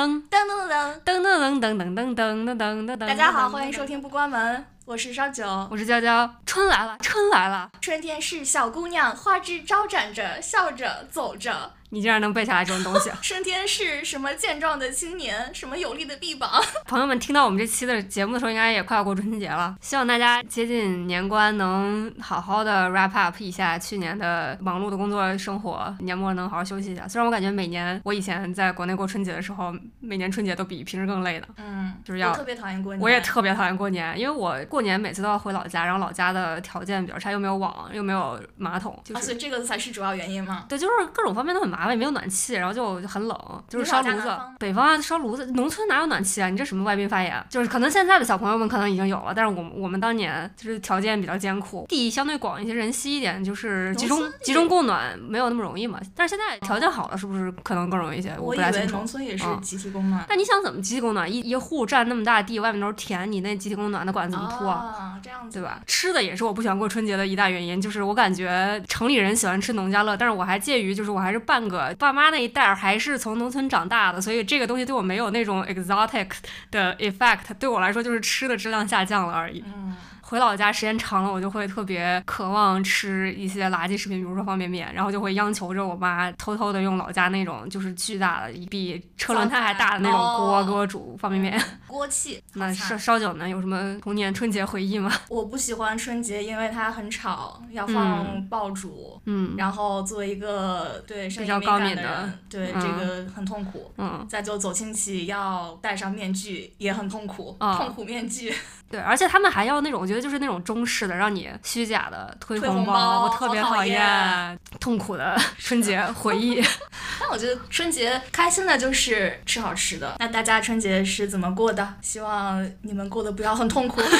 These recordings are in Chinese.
噔噔噔噔，噔噔噔噔噔噔噔噔噔噔。大家好，欢迎收听不关门，我是烧酒。我是娇娇。春来了，春来了，春天是小姑娘，花枝招展着，笑着走着。你竟然能背下来这种东西！春天是什么健壮的青年，什么有力的臂膀？朋友们听到我们这期的节目的时候，应该也快要过春节了。希望大家接近年关，能好好的 wrap up 一下去年的忙碌的工作生活，年末能好好休息一下。虽然我感觉每年我以前在国内过春节的时候，每年春节都比平时更累的。嗯，就是要我特别讨厌过年。我也特别讨厌过年，因为我过年每次都要回老家，然后老家的条件比较差，又没有网，又没有马桶，就啊，所以是。这个才是主要原因吗？对，就是各种方面都很麻烦，也没有暖气，然后就很冷，就是烧炉子。北方啊，烧炉子，农村哪有暖气啊？你这什么外宾发言？就是可能现在的小朋友们可能已经有了，但是我们我们当年就是条件比较艰苦，地相对广一些，人稀一点，就是集中集中供暖没有那么容易嘛。但是现在条件好了，是不是可能更容易一些？我以为不太清楚。农村也是嗯集体供暖。但你想怎么集体供暖？一一户占那么大地，外面都是田，你那集体供暖的管子怎么铺啊？啊，这样子对吧？吃的也是我不喜欢过春节的一大原因，就是我感觉城里人喜欢吃农家乐，但是我还介于就是我还是半爸妈那一代还是从农村长大的，所以这个东西对我没有那种 exotic 的 effect，对我来说就是吃的质量下降了而已。嗯，回老家时间长了，我就会特别渴望吃一些垃圾食品，比如说方便面，然后就会央求着我妈偷偷的用老家那种就是巨大的比车轮胎还大的那种锅哦给我煮方便面。锅气。那烧烧酒呢？有什么童年春节回忆吗？我不喜欢春节，因为它很吵，要放爆竹，嗯然后作为一个对比较高敏的人，对、嗯这个很痛苦。嗯。再就走亲戚要戴上面具，也很痛苦，啊痛苦面具。对，而且他们还要那种，我觉得就是那种中式的，让你虚假的推推红红包我特别讨厌痛苦的 春节回忆。但我觉得春节开心的就是吃好吃的。那大家春节是怎么过的？希望你们过得不要很痛苦。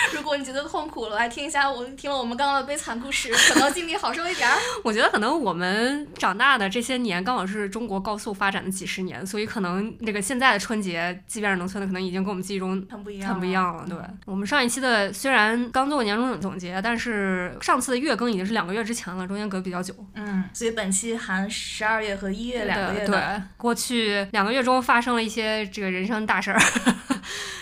如果你觉得痛苦了，来听一下我听了我们刚刚的悲惨故事，可能心里好受一点儿。我觉得可能我们长大的这些年，刚好是中国高速发展的几十年，所以可能这个现在的春节，即便是农村的，可能已经跟我们记忆中很不一样，很不一样了。对，我们上一期的虽然刚做过年终总结，但是上次的月更已经是两个月之前了，中间隔比较久。嗯，所以本期含十二月和一月两个月。对，过去两个月中发生了一些这个人生大事儿，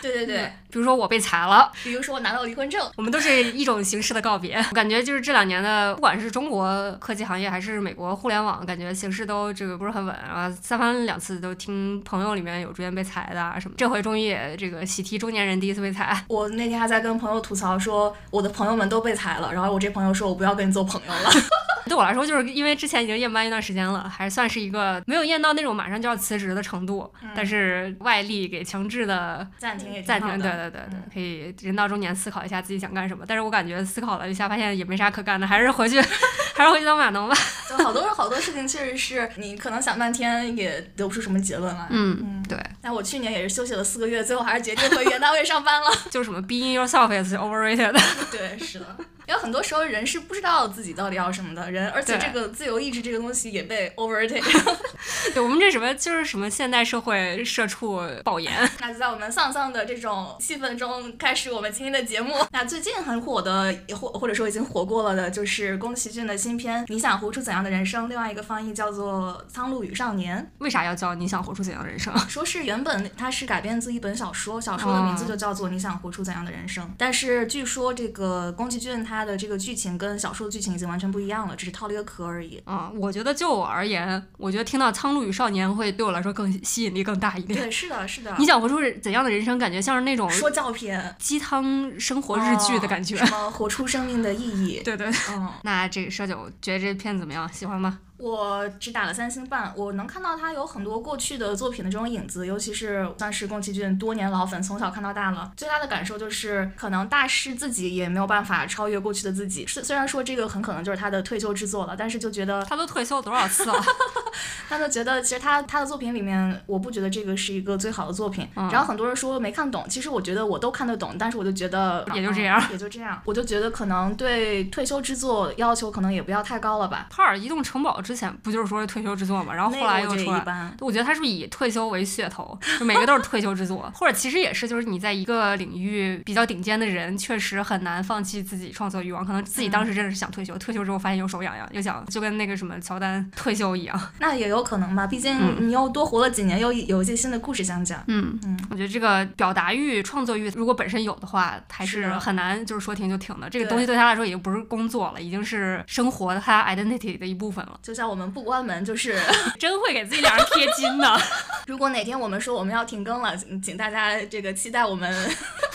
对对对，比如说我被裁了。比如说我拿到离婚证，我们都是一种形式的告别。我感觉就是这两年的，不管是中国科技行业还是美国互联网，感觉形势都这个不是很稳啊。三番两次都听朋友里面有逐渐被裁的啊什么，这回终于也这个喜提中年人第一次被裁。我那天还在跟朋友吐槽说，我的朋友们都被裁了，然后我这朋友说我不要跟你做朋友了。对我来说，就是因为之前已经验班一段时间了，还算是一个没有验到那种马上就要辞职的程度，但是外力给强制的暂停也暂停，对对对对，可以人到中年思考一下自己想干什么。但是我感觉思考了一下，发现也没啥可干的，还是回去，还是回去当码农吧。就好多好多事情确实是你可能想半天也得不出什么结论来。嗯，嗯对，但我去年也是休息了四个月，最后还是决定回原单位上班了。就是什么 being yourself is overrated。对，是的，因为很多时候人是不知道自己到底要什么的人，而且这个自由意志这个东西也被 overtake。对我们这什么就是什么现代社会社畜爆言。那就在我们丧丧的这种气氛中，开始我们今天的节目。那最近很火的，或或者说已经火过了的，就是宫崎骏的新片《你想活出怎样的人生》，另外一个翻译叫做《苍鹭与少年》。为啥要叫你想活出怎样的人生？说是原本它是改编自一本小说，小说的名字就叫做《你想活出怎样的人生》。但是据说这个宫崎骏他的这个剧情跟小说的剧情已经完全不一样了，只是套了一个壳而已。啊、我觉得就我而言，我觉得听到《苍鹭与少年》会对我来说更吸引力更大一点。对，是的，是的。你想活出怎样的人生？感觉像是那种说教片，鸡汤生活日剧的感觉。哦什么活出生命的意义？对对。嗯。那这个舍九觉得这片子怎么样？喜欢吗？我只打了三星半，我能看到他有很多过去的作品的这种影子，尤其是算是宫崎骏多年老粉，从小看到大了。最大的感受就是，可能大师自己也没有办法超越过去的自己。虽虽然说这个很可能就是他的退休之作了，但是就觉得他都退休多少次了？他就觉得其实他他的作品里面，我不觉得这个是一个最好的作品。嗯然后很多人说没看懂，其实我觉得我都看得懂，但是我就觉得也就这样嗯也就这样。我就觉得可能对退休之作要求可能也不要太高了吧。帕尔移动城堡之前不就是说是退休之作嘛？然后后来又出来。得一般。我觉得他是以退休为噱头，就每个都是退休之作，或者其实也是，就是你在一个领域比较顶尖的人，确实很难放弃自己创作欲望。可能自己当时真的是想退休，退休之后发现又手痒痒，又想就跟那个什么乔丹退休一样。那那也有可能吧，毕竟你又多活了几年，又有一些新的故事想讲。嗯嗯，我觉得这个表达欲、创作欲，如果本身有的话，还是很难就是说停就停的。这个东西对他来说已经不是工作了，已经是生活的他 identity 的一部分了。就像我们不关门，就是 真会给自己脸上贴金的。如果哪天我们说我们要停更了，请大家这个期待我们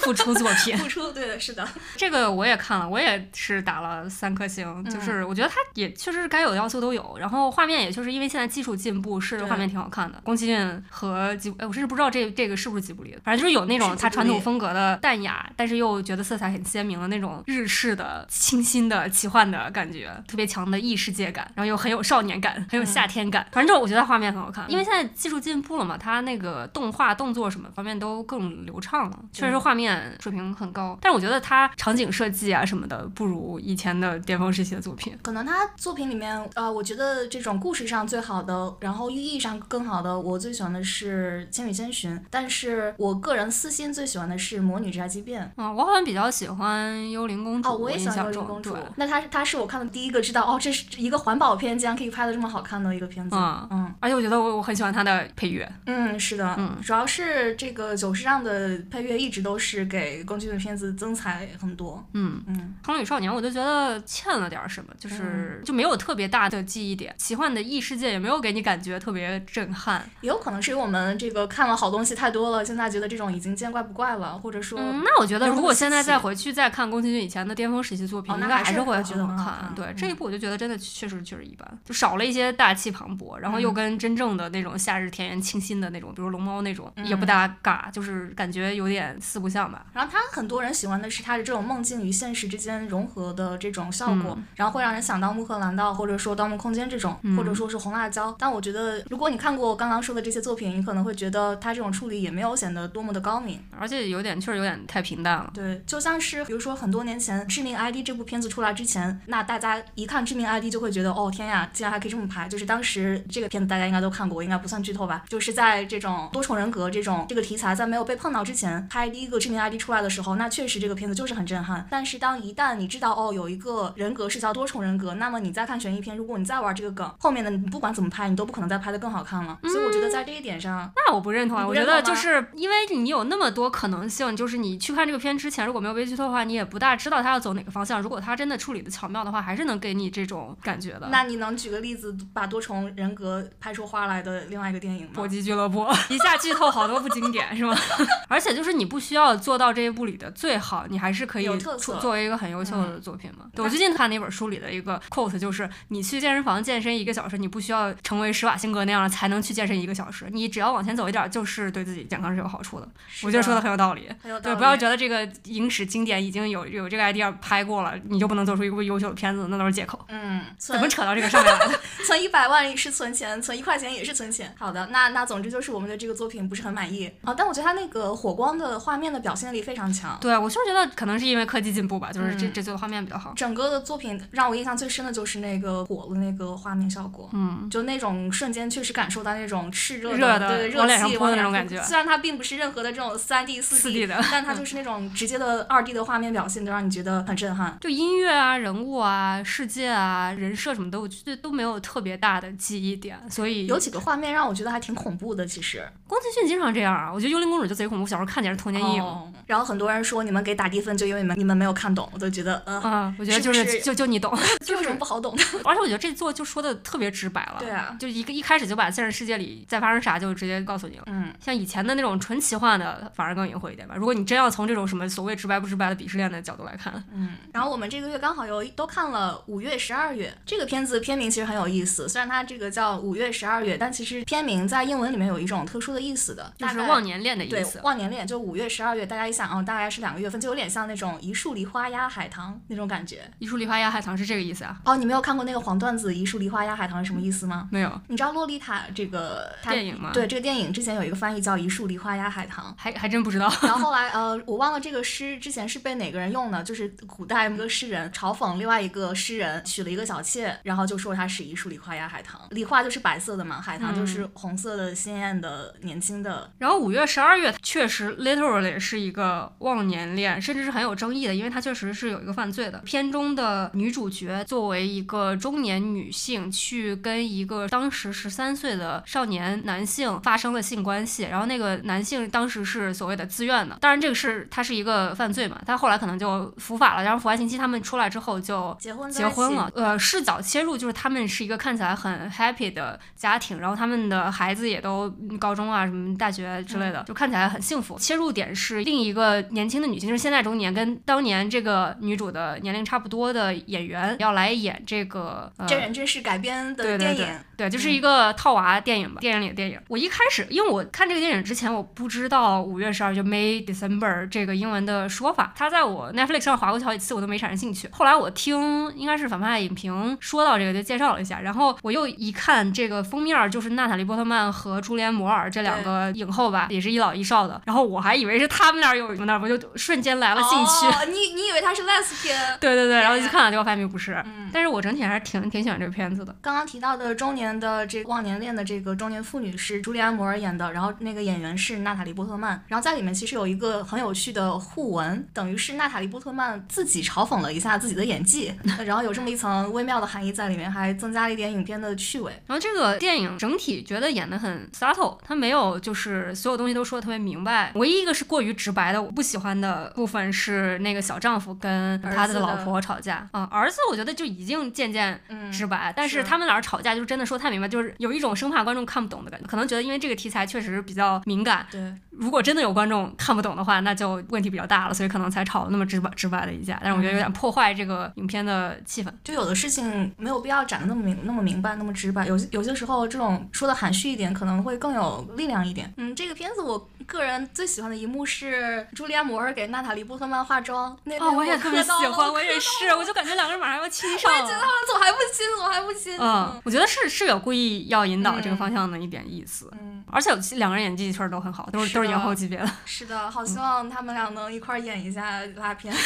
付出作品。付出，对的，是的。这个我也看了，我也是打了三颗星，就是我觉得它也确实是该有的要素都有，然后画面也就是因为现在技术进步，是画面挺好看的。宫崎骏和吉，哎，我甚至不知道这这个是不是吉卜力的，反正就是有那种他传统风格的淡雅，但是又觉得色彩很鲜明的那种日式的清新的奇幻的感觉，特别强的异世界感，然后又很有少年感，很有夏天感。反正就我觉得画面很好看，因为现在技术进步了嘛，它那个动画动作什么方面都更流畅了，确实画面水平很高。但是我觉得他场景设计啊什么的不如以前的巅峰时期的作品。可能他作品里面，呃，我觉得这种故事上最好的，然后寓意上更好的，我最喜欢的是《千与千寻》，但是我个人私心最喜欢的是《魔女宅急便》。嗯，我好像比较喜欢《幽灵公主》。哦，我也喜欢《幽灵公主》。对，那他他是我看的第一个知道，哦，这是一个环保片，竟然可以拍的这么好看的一个片子。嗯嗯，而且我觉得我我很喜欢他的配乐。嗯，是的，嗯，主要是这个久石让的配乐一直都是给宫崎骏的片子增彩很多。嗯嗯，《风女少年》我就觉得欠了点什么，就是就没有特别大的记忆点，奇幻的异世界也没有给你感觉特别震撼。也有可能是因为我们这个看了好东西太多了，现在觉得这种已经见怪不怪了，或者说，那我觉得如果现在再回去再看宫崎骏以前的巅峰时期作品，应该还是会觉得很好看。对这一部，我就觉得真的确实确实一般，就少了一些大气磅礴，然后又跟真正的那种夏日田园清新的那种，比如龙猫那种也不搭嘎，就是感觉有点四不像吧。然后他很多人喜欢的是他的这种梦境与现实之间融合的这种效果，然后会让人想到《穆赫兰道》或者说《盗梦空间》这种，或者说是《红辣椒》。但我觉得，如果你看过我刚刚说的这些作品，你可能会觉得他这种处理也没有显得多么的高明，而且有点确实有点太平淡了。对，就像是比如说很多年前《致命 ID》这部片子出来之前，那大家一看《致命 ID》就会觉得，哦天呀，竟然还可以这么拍！就是当时这个片子大家应该都看过，应该不算剧透吧？就是在这种多重人格这种这个题材在没有被碰到之前，拍第一个《致命 ID》出来的时候，那确实这个片子就是很震撼。但是当一旦你知道哦有一个人格是叫多重人格，那么你再看悬疑片，如果你再玩这个梗，后面的你不管怎么拍，你都不可能再拍的更好看了。所以我觉得在这一点上，那我不认同啊！我觉得就是因为你有那么多可能性，就是你去看这个片之前，如果没有被剧透的话，你也不大知道他要走哪个方向。如果他真的处理的巧妙的话，还是能给你这种感觉的。那你能举个例子，把多重人格拍出花来的另外一个电影吗？搏击俱乐部一下剧透好多部经典是吗？而且就是你不需要做到这一步里的最好，你还是可以作为一个很优秀的作品嘛。对我最近看那本书里的一个 quote 就是：你去健身房健身一个小时，你不需要成为施瓦辛格那样才能去健身一个小时，你只要往前走一点，就是对自己健康是有好处的。我觉得说的很有道理。对，不要觉得这个影史经典已经有有这个 idea 拍过了，你就不能做出一部优秀的片子，那都是借口。嗯，怎么扯到这个上面来的？存一百万是存钱，存一块钱也是存钱。好的，那那总之就是我们对这个作品不是很满意啊。但我觉得他那个火光的画面的表现力非常强。对，我就是觉得可能是因为科技进步吧，就是这这次的画面比较好。整个的作品让我印象最深的就是那个火的那个画面效果。嗯，就那种瞬间确实感受到那种炽热的对热气往那种感觉。虽然它并不是任何的这种三 D 四 D 的，但它就是那种直接的二 D 的画面表现，都让你觉得很震撼。就音乐啊、人物啊、世界啊、人设什么的，我觉得都没有特别大的记忆点。所以有几个画面让我觉得还挺恐怖的。其实宫崎骏经常这样啊，我觉得《幽灵公主》就贼恐怖，小时候看见是童年阴影。然后很多人说你们给打低分，就因为你们你们没有看懂，我都觉得嗯，我觉得就是就 就你懂，就有什么不好懂的。而且我觉得这座就说的特别直白了。对啊，就一个一开始就把现实世界里在发生啥就直接告诉你了。嗯，像以前的那种纯奇幻的，反而更隐晦一点吧。如果你真要从这种什么所谓直白不直白的鄙视链的角度来看，嗯。然后我们这个月刚好有都看了五月十二月这个片子，片名其实很有意思。虽然它这个叫五月十二月，但其实片名在英文里面有一种特殊的意思的，就是忘年恋的意思。对，忘年恋就五月十二月，大家一想，哦，大概是两个月份，就有点像那种一树梨花压海棠那种感觉。一树梨花压海棠是这个意思啊？哦，你没有看过那个黄段子《一树梨花压海棠》是什么意思吗？没有。你知道《洛丽塔》这个电影吗？对，这个电影之前有一个翻译叫《一树梨花压海棠》，还还真不知道。然后后 来呃，我忘了这个诗之前是被哪个人用的，就是古代一个诗人嘲讽另外一个诗人娶了一个小妾，然后就说他是一树梨花压海棠，梨花就是白色的嘛，海棠就是红色的、鲜艳的、年轻的。然后五月十二月确实 literally 是一个忘年恋，甚至是很有争议的，因为它确实是有一个犯罪的。片中的女主角作为一个中年女性，去跟一个当时十三岁的少年男性发生了性关系，然后那个男性当时是所谓的自愿的，当然这个是他是一个犯罪嘛，他后来可能就伏法了，然后服完刑期他们出来之后就结婚结婚了。呃，视角切入就是他们是一个看起来很 happy 的家庭，然后他们的孩子也都高中啊什么大学之类的，就看起来很幸福。切入点是另一个年轻的女性，就是现在中年，跟当年这个女主的年龄差不多的演员要来演这个真人真事改编的电影，对，就是一个套娃电影吧，电影里的电影。我一开始因为我看这个电影之前，我不知道五月十二就 May December 这个英文的说法，它在我 Netflix 上划过去好几次，我都没产生兴趣。后来我听应该是反派影评说到这个，就介绍了一下，然后我又一看这个封面，就是娜塔莉波特曼和朱莲摩尔这两个影后吧，也是一老一少的，然后我还以为是他们俩有那，我就瞬间来了兴趣。哦，你你以为他是 lesbian？对对对，然后去看了，结果发现不是。嗯，但是我整体还是挺挺喜欢这个片子的。刚刚提到的中年的这忘年恋的这个中年妇女是朱莉安摩尔演的，然后那个演员是娜塔莉波特曼，然后在里面其实有一个很有趣的互文，等于是娜塔莉波特曼自己嘲讽了一下自己的演技，然后有这么一层微妙的含义在里面，还增加了一点影片的趣味。然后这个电影整体觉得演的很 subtle，他没有就是所有东西都说的特别明白，唯一一个是过于直白的，我不喜欢的部分是那个小丈夫跟他的老婆吵架啊，儿子我觉得就已经渐渐直白，但是他们俩吵架就真的说太明白，就是有一种生怕观众看不懂的感觉，可能觉得因为这个题材确实比较敏感，对。如果真的有观众看不懂的话，那就问题比较大了，所以可能才吵那么直白直白的一架。但是我觉得有点破坏这个影片的气氛。就有的事情没有必要讲的那么明那么明白那么直白，有有些时候这种说的含蓄一点可能会更有力量一点。嗯，这个片子我个人最喜欢的一幕是朱莉安摩尔给娜塔莉波特曼化妆。哦，我也特别喜欢，我也是，我就感觉两个人马上要亲上了。我也觉得他们怎么还不亲，怎么还不亲？嗯，我觉得是是有故意要引导这个方向的一点意思。嗯，而且两个人演技确实都很好，都是都是影后级别的。是的，好希望他们俩能一块演一下拉片。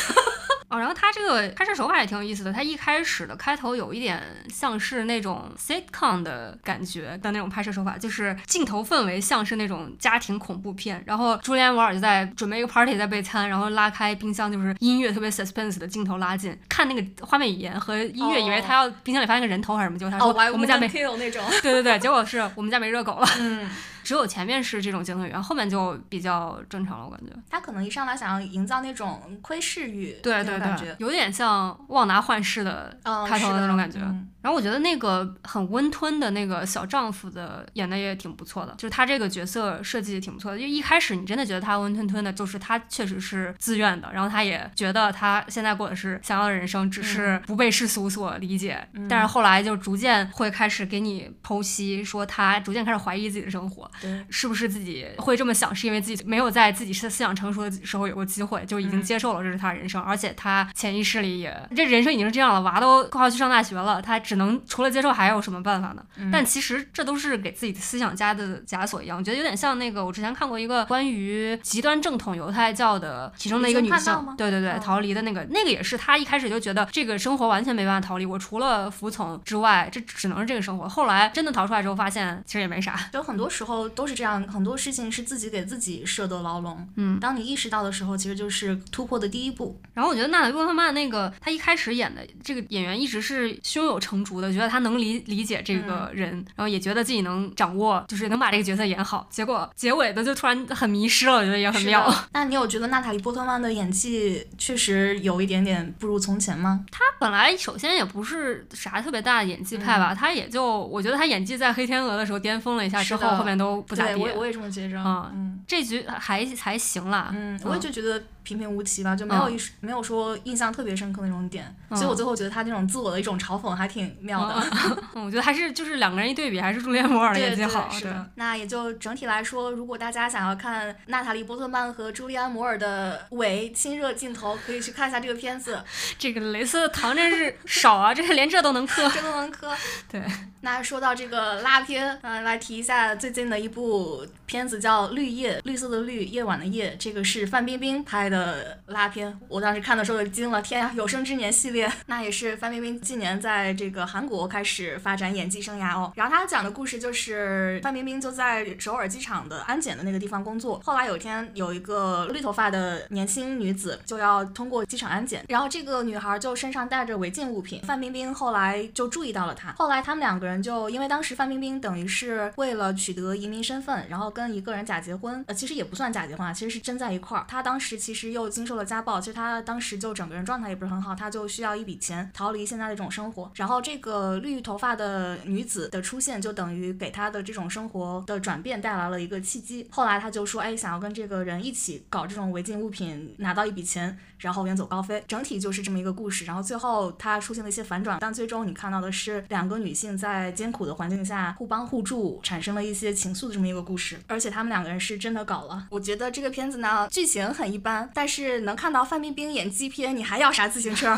哦，然后他这个拍摄手法也挺有意思的。他一开始的开头有一点像是那种 sitcom 的感觉的那种拍摄手法，就是镜头氛围像是那种家庭恐怖片。然后朱莲·摩尔就在准备一个 party，在备餐，然后拉开冰箱，就是音乐特别 suspense 的镜头拉近，看那个画面语言和音乐，以为他要冰箱里发现个人头还是什么，结果他说我们家没那种。对对对，结果是我们家没热狗了。嗯。只有前面是这种镜头语言，后面就比较正常了。我感觉他可能一上来想要营造那种窥视欲，对对对，有点像旺达幻视的开头的那种感觉。然后我觉得那个很温吞的那个小丈夫的演的也挺不错的，就是他这个角色设计挺不错的。因为一开始你真的觉得他温吞吞的，就是他确实是自愿的，然后他也觉得他现在过的是想要的人生，只是不被世俗所理解。但是后来就逐渐会开始给你剖析，说他逐渐开始怀疑自己的生活。对，是不是自己会这么想？是因为自己没有在自己是思想成熟的时候有过机会，就已经接受了这是他人生，而且他潜意识里也这人生已经是这样了，娃都快要去上大学了，他只能除了接受还有什么办法呢？但其实这都是给自己的思想加的枷锁一样。我觉得有点像那个我之前看过一个关于极端正统犹太教的其中的一个女性，对对对，逃离的那个那个也是她一开始就觉得这个生活完全没办法逃离，我除了服从之外，这只能是这个生活。后来真的逃出来之后，发现其实也没啥。就很多时候。都是这样，很多事情是自己给自己设的牢笼。嗯，当你意识到的时候，其实就是突破的第一步。然后我觉得娜塔莉波特曼那个，他一开始演的这个演员一直是胸有成竹的，觉得他能理理解这个人，然后也觉得自己能掌握，就是能把这个角色演好。结果结尾的就突然很迷失了，我觉得也很妙。那你有觉得娜塔莉波特曼的演技确实有一点点不如从前吗？她本来首先也不是啥特别大的演技派吧，他也就我觉得她演技在黑天鹅的时候巅峰了一下之后，后面都不咋地。我我也这么觉着。嗯，这局还还行啦。嗯，我也就觉得。平平无奇吧，就没有一没有说印象特别深刻那种点，所以我最后觉得他那种自我的一种嘲讽还挺妙的。我觉得还是就是两个人一对比，还是朱丽叶·摩尔演技好。对，那也就整体来说，如果大家想要看娜塔莉·波特曼和朱莉安·摩尔的伪亲热镜头，可以去看一下这个片子。这个雷瑟糖真是少啊，这连这都能磕，这都能磕。对，那说到这个拉片，嗯，来提一下最近的一部片子叫《绿叶》，绿色的绿，夜晚的夜，这个是范冰冰拍的。的拉片，我当时看的时候就惊了，天呀，有生之年系列，那也是范冰冰近年在这个韩国开始发展演技生涯哦。然后他讲的故事就是范冰冰就在首尔机场的安检的那个地方工作，后来有一天有一个绿头发的年轻女子就要通过机场安检，然后这个女孩就身上带着违禁物品，范冰冰后来就注意到了她，后来他们两个人就因为当时范冰冰等于是为了取得移民身份，然后跟一个人假结婚，呃，其实也不算假结婚啊，其实是真在一块儿。她当时其实又经受了家暴，其实她当时就整个人状态也不是很好，她就需要一笔钱逃离现在的这种生活。然后这个绿头发的女子的出现，就等于给她的这种生活的转变带来了一个契机。后来她就说，哎，想要跟这个人一起搞这种违禁物品，拿到一笔钱，然后远走高飞。整体就是这么一个故事。然后最后她出现了一些反转，但最终你看到的是两个女性在艰苦的环境下互帮互助，产生了一些情愫的这么一个故事。而且他们两个人是真的搞了。我觉得这个片子呢，剧情很一般，但是能看到范冰冰演 G 片，你还要啥自行车？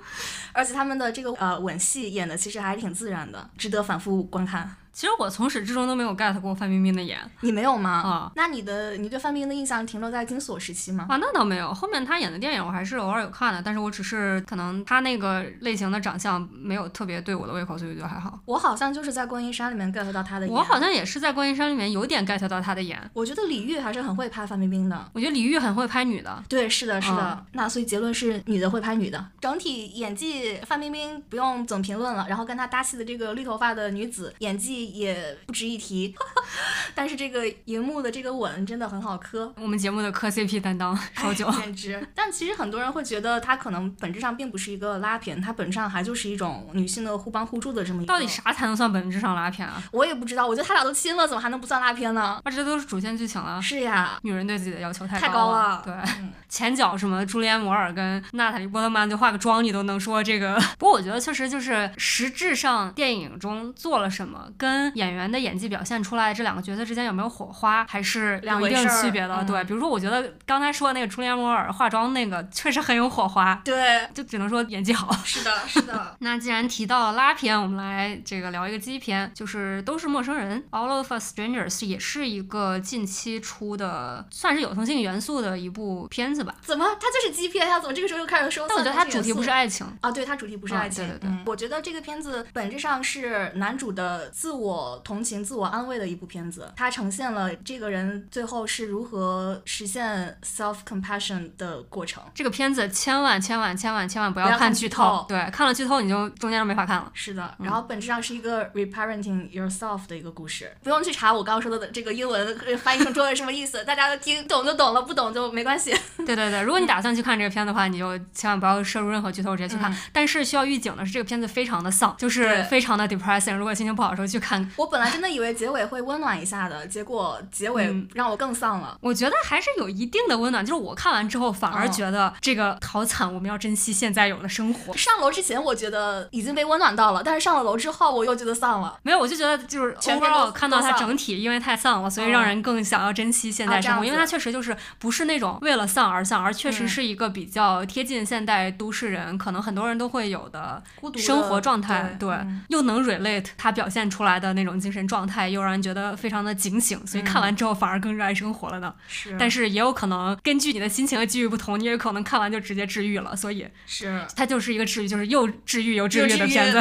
而且他们的这个呃吻戏演的其实还挺自然的，值得反复观看。其实我从始至终都没有 get 过范冰冰的颜你没有吗？啊那你的你对范冰冰的印象停留在金锁时期吗？啊，那倒没有。后面她演的电影我还是偶尔有看的，但是我只是可能她那个类型的长相没有特别对我的胃口，所以就还好。我好像就是在观音山里面 get 到她的颜。我好像也是在观音山里面有点 get 到她的颜。我觉得李玉还是很会拍范冰冰的。我觉得李玉很会拍女的，对，是的，是的。嗯那所以结论是女的会拍女的。整体演技，范冰冰不用总评论了。然后跟她搭戏的这个绿头发的女子演技也不值一提。但是这个荧幕的这个吻真的很好磕。我们节目的磕 CP 担当烧酒。简直！但其实很多人会觉得它可能本质上并不是一个拉片，它本质上还就是一种女性的互帮互助的这么一个。到底？啥才能算本质上拉片啊？我也不知道。我觉得他俩都亲了，怎么还能不算拉片呢？啊，这都是主线剧情了。是呀，女人对自己的要求太太高高了对，嗯前脚什么朱丽安·摩尔跟娜塔莉·波特曼就化个妆，你都能说这个。不过我觉得确实就是实质上电影中做了什么，跟演员的演技表现出来这两个角色之间有没有火花，还是有一定区别的。嗯对，比如说我觉得刚才说的那个朱丽安·摩尔化妆那个确实很有火花，对，就只能说演技好。是的，是的。那既然提到了拉片，我们来这个聊一个基片，就是都是陌生人，All of Us Strangers 也是一个近期出的，算是有同性元素的一部片子吧。怎么它就是基片呀？怎么这个时候又开始说？但我觉得它主题不是爱情，啊，对，它主题不是啊爱情。对对对嗯我觉得这个片子本质上是男主的自我同情、自我安慰的一部片子。它呈现了这个人最后是如何实现 self compassion 的过程。这个片子千万千万千万千万不不要看看剧剧透对，看了剧透你就中间就没法看了。是的，嗯然后本质上是一个 reparenting yourself 的一个故事，不用去查我刚刚说的这个英文呃翻译成中文什么意思，大家都听懂就懂了，不懂就没关系。对对对，如果你打算去看这个片的话，你就千万不要摄入任何剧透，直接去看。嗯但是需要预警的是，这个片子非常的丧，就是非常的 depressing。如果心情不好的时候去看，我本来真的以为结尾会温暖一下的，结果结尾嗯让我更丧了。我觉得还是有一定的温暖。就是我看完之后，反而嗯觉得这个好惨，我们要珍惜现在有的生活。上楼之前我觉得已经被温暖到了，但是上了楼之后我又觉得丧了。没有，我就觉得就是全片都 overall 看到它整体因为太丧了，所以嗯让人更想要珍惜现在生活，因为它确实就是不是那种为了丧而丧，而确实嗯是一个比较贴近现代都市人可能很多人都会有的孤独生活状态，对嗯又能 relate 它表现出来的那种精神状态，又让人觉得非常的警醒，所以看完之后反而更热爱生活了呢。是，但是也有可能根据你的心情和机遇不同，你也有可能看完就直接治愈了，所以是它就是一个治愈，就是又治愈又治愈的片子。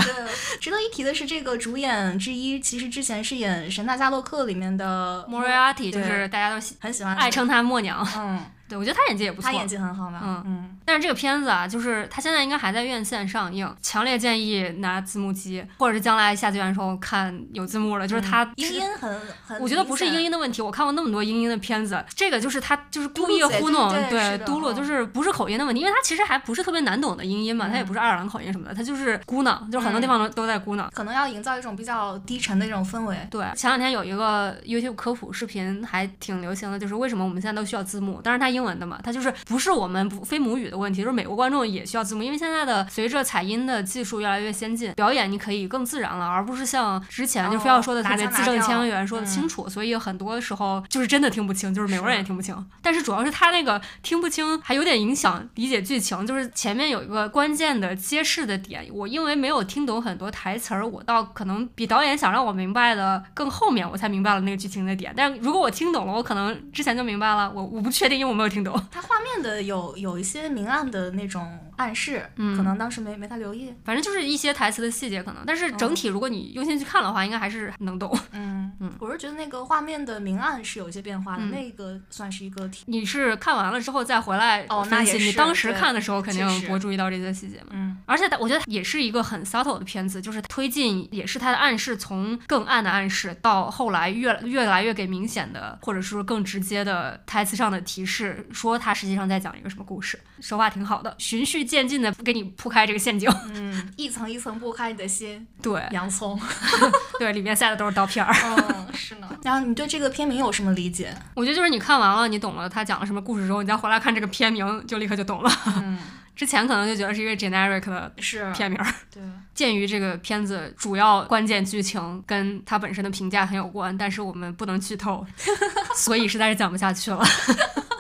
值得一提的是，这个主演之一其实之前是演《神探夏洛克》里面的 Moriarty 就是大家都喜很喜欢爱称他默娘，嗯，对我觉得他演技也不错。他演技很好嘛。嗯嗯，但是这个片子啊，就是他现在应该还在院线上映，强烈建议拿字幕机，或者是将来下资源的时候看有字幕了。就是它嗯英音很很，我觉得不是英音的问题，我看过那么多英音的片子，这个就是他就是故意糊弄，对对嘟噜，嗯就是不是口音的问题，因为他其实还不是特别难懂的英音嘛，他也不是爱尔兰口音什么的，他就是咕囔，就是很多地方都都在咕囔。可能要营造一种比较低沉的这种氛围。对，前两天有一个 YouTube 科普视频还挺流行的，就是为什么我们现在都需要字幕，但是它英文的嘛，它就是不是我们不非母语的问题，就是美国观众也需要字幕，因为现在的随着采音的技术越来越先进，表演你可以更自然了，而不是像之前就非要说的特别哦字正腔圆，说的嗯清楚，所以很多时候就是真的听不清，就是美国人也听不清。但是主要是他那个听不清，还有点影响理解剧情，就是前面有一个关键的揭示的点，我因为没有听懂很多台词儿，我倒可能比导演想让我明白的更后面，我才明白了那个剧情的点。但如果我听懂了，我可能之前就明白了，我我不确定，因为我没有有听懂。它画面的有有一些明暗的那种暗示，嗯可能当时没没太留意。反正就是一些台词的细节可能，但是整体如果你用心去看的话，应该还是能懂。嗯 嗯我是觉得那个画面的明暗是有一些变化的，嗯那个算是一个体。你是看完了之后再回来，哦那也是你当时看的时候肯定不会注意到这些细节嘛。嗯而且我觉得也是一个很 subtle 的片子，就是推进也是它的暗示从更暗的暗示到后来越越来越给明显的，或者说更直接的台词上的提示，说他实际上在讲一个什么故事，手法挺好的，循序渐进的给你铺开这个陷阱。嗯，一层一层剥开你的心，对洋葱。对，里面塞的都是刀片儿。嗯，是呢。然后你对这个片名有什么理解？我觉得就是你看完了，你懂了他讲了什么故事之后，你再回来看这个片名，就立刻就懂了。嗯，之前可能就觉得是一个 generic 的是片名儿。对。鉴于这个片子主要关键剧情跟它本身的评价很有关，但是我们不能剧透，所以实在是讲不下去了。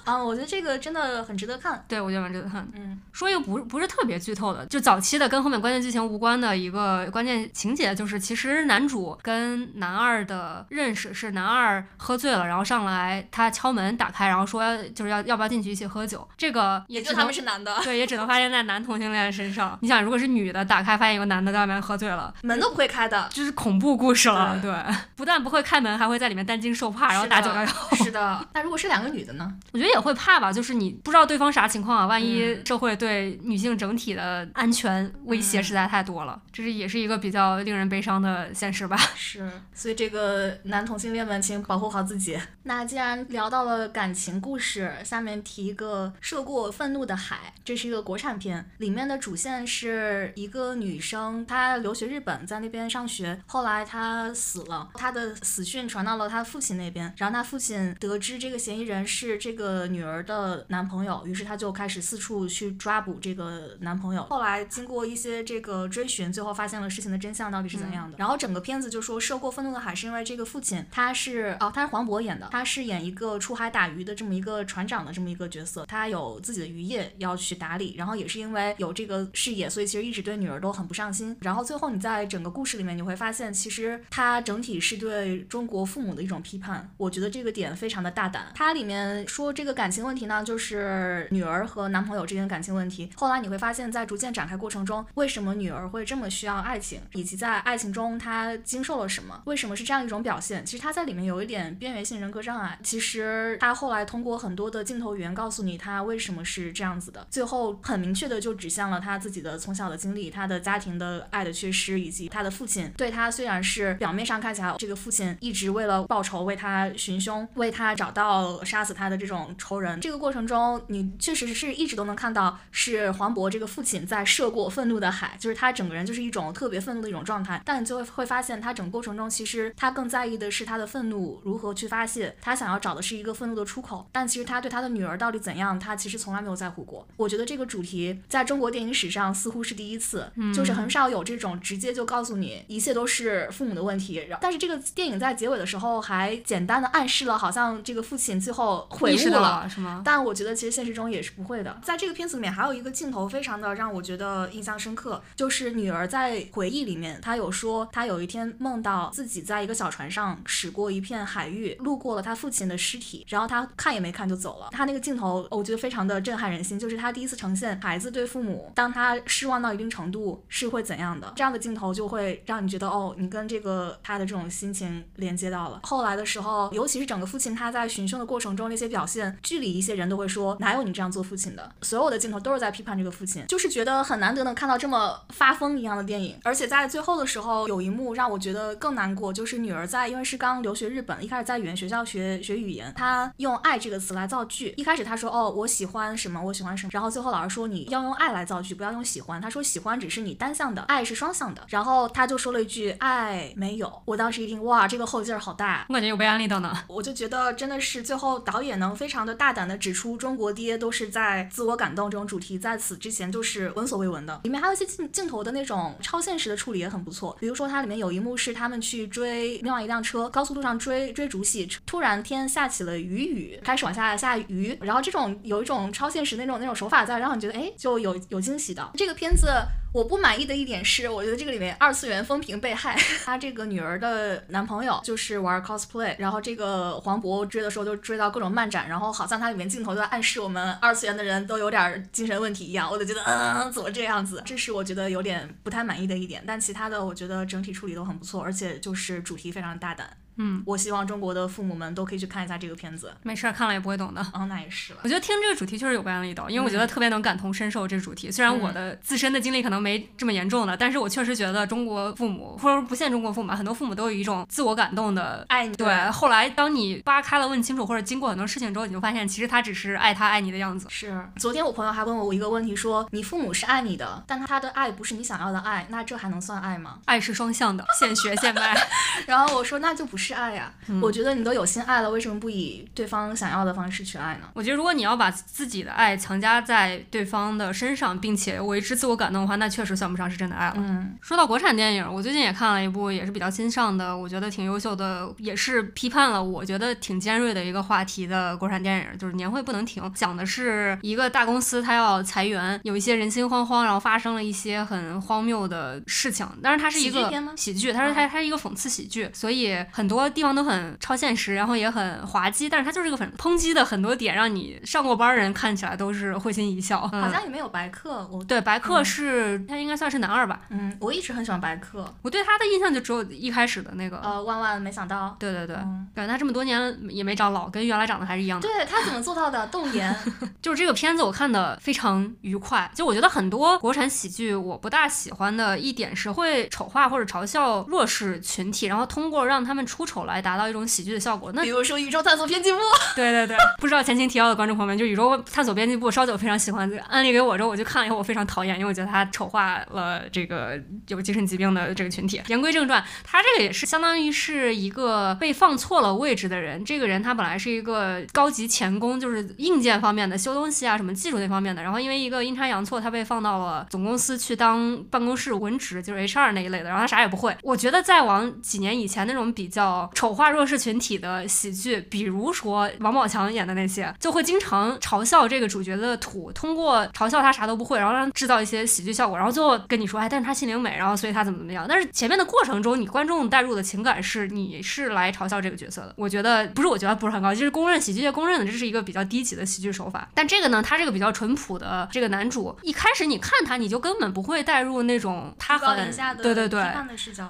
啊，我觉得这个真的很值得看。对，我觉得蛮值得看的。嗯说一个不不是特别剧透的，就早期的跟后面关键剧情无关的一个关键情节，就是其实男主跟男二的认识是男二喝醉了，然后上来他敲门打开，然后说就是要要不要进去一起喝酒，这个也就他们是男的，对，也只能发生在男同性恋身上。你想，如果是女的打开发现有个男的在外面喝醉了，门都不会开的。就是恐怖故事了。对对，不但不会开门，还会在里面担惊受怕，然后打九幺幺。是的。那如果是两个女的呢？我觉得也会怕吧，就是你不知道对方啥情况啊，万一嗯社会对女性整体的安全威胁实在太多了，这是也是一个比较令人悲伤的现实吧。是，所以这个男同性恋们，请保护好自己。那既然聊到了感情故事，下面提一个《涉过愤怒的海》，这是一个国产片，里面的主线是一个女生，她留学日本，在那边上学，后来她死了，她的死讯传到了她父亲那边，然后她父亲得知这个嫌疑人是这个女儿的男朋友，于是她就开始四处去抓捕这个男朋友。后来经过一些这个追寻，最后发现了事情的真相到底是怎样的。然后整个片子就说涉过愤怒的海是因为这个父亲他是哦他是黄渤演的，他是演一个出海打鱼的这么一个船长的这么一个角色，他有自己的渔业要去打理，然后也是因为有这个事业，所以其实一直对女儿都很不上心。然后最后你在整个故事里面你会发现，其实他整体是对中国父母的一种批判，我觉得这个点非常的大胆。它里面说这个个感情问题呢，就是女儿和男朋友之间的感情问题。后来你会发现在逐渐展开过程中，为什么女儿会这么需要爱情，以及在爱情中她经受了什么，为什么是这样一种表现？其实她在里面有一点边缘性人格障碍。其实她后来通过很多的镜头语言告诉你她为什么是这样子的，最后很明确的就指向了她自己的从小的经历，她的家庭的爱的缺失，以及她的父亲对她虽然是表面上看起来这个父亲一直为了报仇为她寻凶，为她找到杀死她的这种仇人，这个过程中你确实是一直都能看到是黄渤这个父亲在涉过愤怒的海，就是他整个人就是一种特别愤怒的一种状态，但你就会会发现他整个过程中其实他更在意的是他的愤怒如何去发泄，他想要找的是一个愤怒的出口，但其实他对他的女儿到底怎样，他其实从来没有在乎过。我觉得这个主题在中国电影史上似乎是第一次，就是很少有这种直接就告诉你一切都是父母的问题，但是这个电影在结尾的时候还简单的暗示了，好像这个父亲最后悔悟了。到了是吗？但我觉得其实现实中也是不会的。在这个片子里面，还有一个镜头非常的让我觉得印象深刻，就是女儿在回忆里面，她有说她有一天梦到自己在一个小船上驶过一片海域，路过了她父亲的尸体，然后她看也没看就走了。她那个镜头，我觉得非常的震撼人心，就是她第一次呈现孩子对父母，当他失望到一定程度是会怎样的。这样的镜头就会让你觉得哦，你跟这个他的这种心情连接到了。后来的时候，尤其是整个父亲他在寻凶的过程中那些表现，剧里一些人都会说哪有你这样做父亲的？所有的镜头都是在批判这个父亲，就是觉得很难得能看到这么发疯一样的电影。而且在最后的时候，有一幕让我觉得更难过，就是女儿在因为是刚留学日本，一开始在语言学校学学语言，她用“爱”这个词来造句。一开始她说哦我喜欢什么，我喜欢什么，然后最后老师说你要用爱来造句，不要用喜欢。她说喜欢只是你单向的，爱是双向的。然后她就说了一句爱没有。我当时一听哇，这个后劲儿好大，我感觉有被安利到呢。我就觉得真的是最后导演能非常的大胆的指出中国爹都是在自我感动这种主题，在此之前就是闻所未闻的。里面还有一些镜镜头的那种超现实的处理也很不错，比如说它里面有一幕是他们去追另外一辆车，高速路上追追逐戏，突然天下起了雨雨，开始往下下雨，然后这种有一种超现实那种那种手法在，让你觉得哎就有有惊喜的。这个片子。我不满意的一点是，我觉得这个里面二次元风评被害。他这个女儿的男朋友就是玩 cosplay，然后这个黄渤追的时候就追到各种漫展，然后好像它里面镜头都在暗示我们二次元的人都有点精神问题一样，我就觉得嗯，怎么这样子？这是我觉得有点不太满意的一点。但其他的我觉得整体处理都很不错，而且就是主题非常大胆。嗯，我希望中国的父母们都可以去看一下这个片子。没事儿，看了也不会懂的。哦，那也是了。我觉得听这个主题确实有感力的，因为我觉得特别能感同身受这个主题。虽然我的自身的经历可能没这么严重的，但是我确实觉得中国父母，或者说不限中国父母吧，很多父母都有一种自我感动的爱你。对，后来当你扒开了问清楚，或者经过很多事情之后，你就发现其实他只是爱他爱你的样子。是。昨天我朋友还问我一个问题，说你父母是爱你的，但他的爱不是你想要的爱，那这还能算爱吗？爱是双向的，现学现卖。然后我说那就不是爱呀。我觉得你都有心爱了，为什么不以对方想要的方式去爱呢？我觉得如果你要把自己的爱强加在对方的身上，并且为之自我感动的话，那确实算不上是真的爱了。嗯，说到国产电影，我最近也看了一部也是比较新上的，我觉得挺优秀的，也是批判了我觉得挺尖锐的一个话题的国产电影，就是《年会不能停》，讲的是一个大公司它要裁员，有一些人心惶惶，然后发生了一些很荒谬的事情。但是它是一个喜剧，它是它它是一个讽刺喜剧，所以很多地方都很。超现实，然后也很滑稽，但是它就是个很抨击的很多点，让你上过班人看起来都是会心一笑。好像也没有白客，我对白客是他应该算是男二吧。嗯，我一直很喜欢白客，我对他的印象就只有一开始的那个呃万万没想到。对对对，感觉他这么多年也没长老，跟原来长得还是一样的。对他怎么做到的？冻颜。就是这个片子我看的非常愉快。就我觉得很多国产喜剧我不大喜欢的一点是会丑化或者嘲笑弱势群体，然后通过让他们出丑来达到一种。喜剧的效果，那比如说宇宙探索编辑部，对对对，不知道前情提要的观众朋友们，就宇宙探索编辑部，烧酒非常喜欢，安利给我之后，我就看了以后，我非常讨厌，因为我觉得他丑化了这个有精神疾病的这个群体。言归正传，他这个也是相当于是一个被放错了位置的人，这个人他本来是一个高级钳工，就是硬件方面的修东西啊，什么技术那方面的，然后因为一个阴差阳错，他被放到了总公司去当办公室文职，就是 HR 那一类的，然后他啥也不会。我觉得再往几年以前那种比较丑化弱势。群体的喜剧，比如说王宝强演的那些，就会经常嘲笑这个主角的土，通过嘲笑他啥都不会，然后让制造一些喜剧效果，然后最后跟你说，哎，但是他心灵美，然后所以他怎么怎么样。但是前面的过程中，你观众带入的情感是你是来嘲笑这个角色的。我觉得不是，我觉得不是很高，就是公认喜剧界公认的，这是一个比较低级的喜剧手法。但这个呢，他这个比较淳朴的这个男主，一开始你看他，你就根本不会带入那种他很对对对，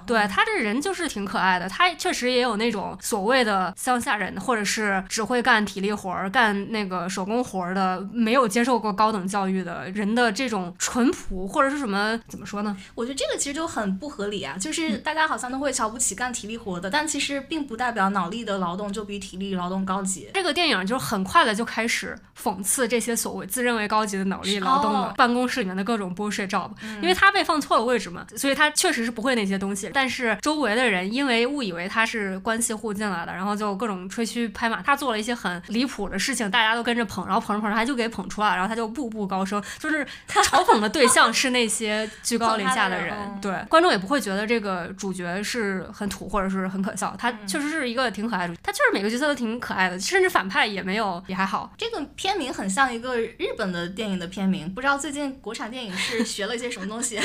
对他这人就是挺可爱的，他确实也有那种。所谓的乡下人，或者是只会干体力活儿、干那个手工活儿的，没有接受过高等教育的人的这种淳朴，或者是什么？怎么说呢？我觉得这个其实就很不合理啊！就是大家好像都会瞧不起干体力活的，但其实并不代表脑力的劳动就比体力劳动高级。这个电影就很快的就开始讽刺这些所谓自认为高级的脑力劳动的办公室里面的各种 bullshit job，因为他被放错了位置嘛，所以他确实是不会那些东西。但是周围的人因为误以为他是关系户。进来的，然后就各种吹嘘拍马，他做了一些很离谱的事情，大家都跟着捧，然后捧着捧着他就给捧出来了，然后他就步步高升，就是嘲讽的对象是那些居高临下的人，对观众也不会觉得这个主角是很土或者是很可笑，他确实是一个挺可爱的，他确实每个角色都挺可爱的，甚至反派也没有也还好。这个片名很像一个日本的电影的片名，不知道最近国产电影是 学了一些什么东西，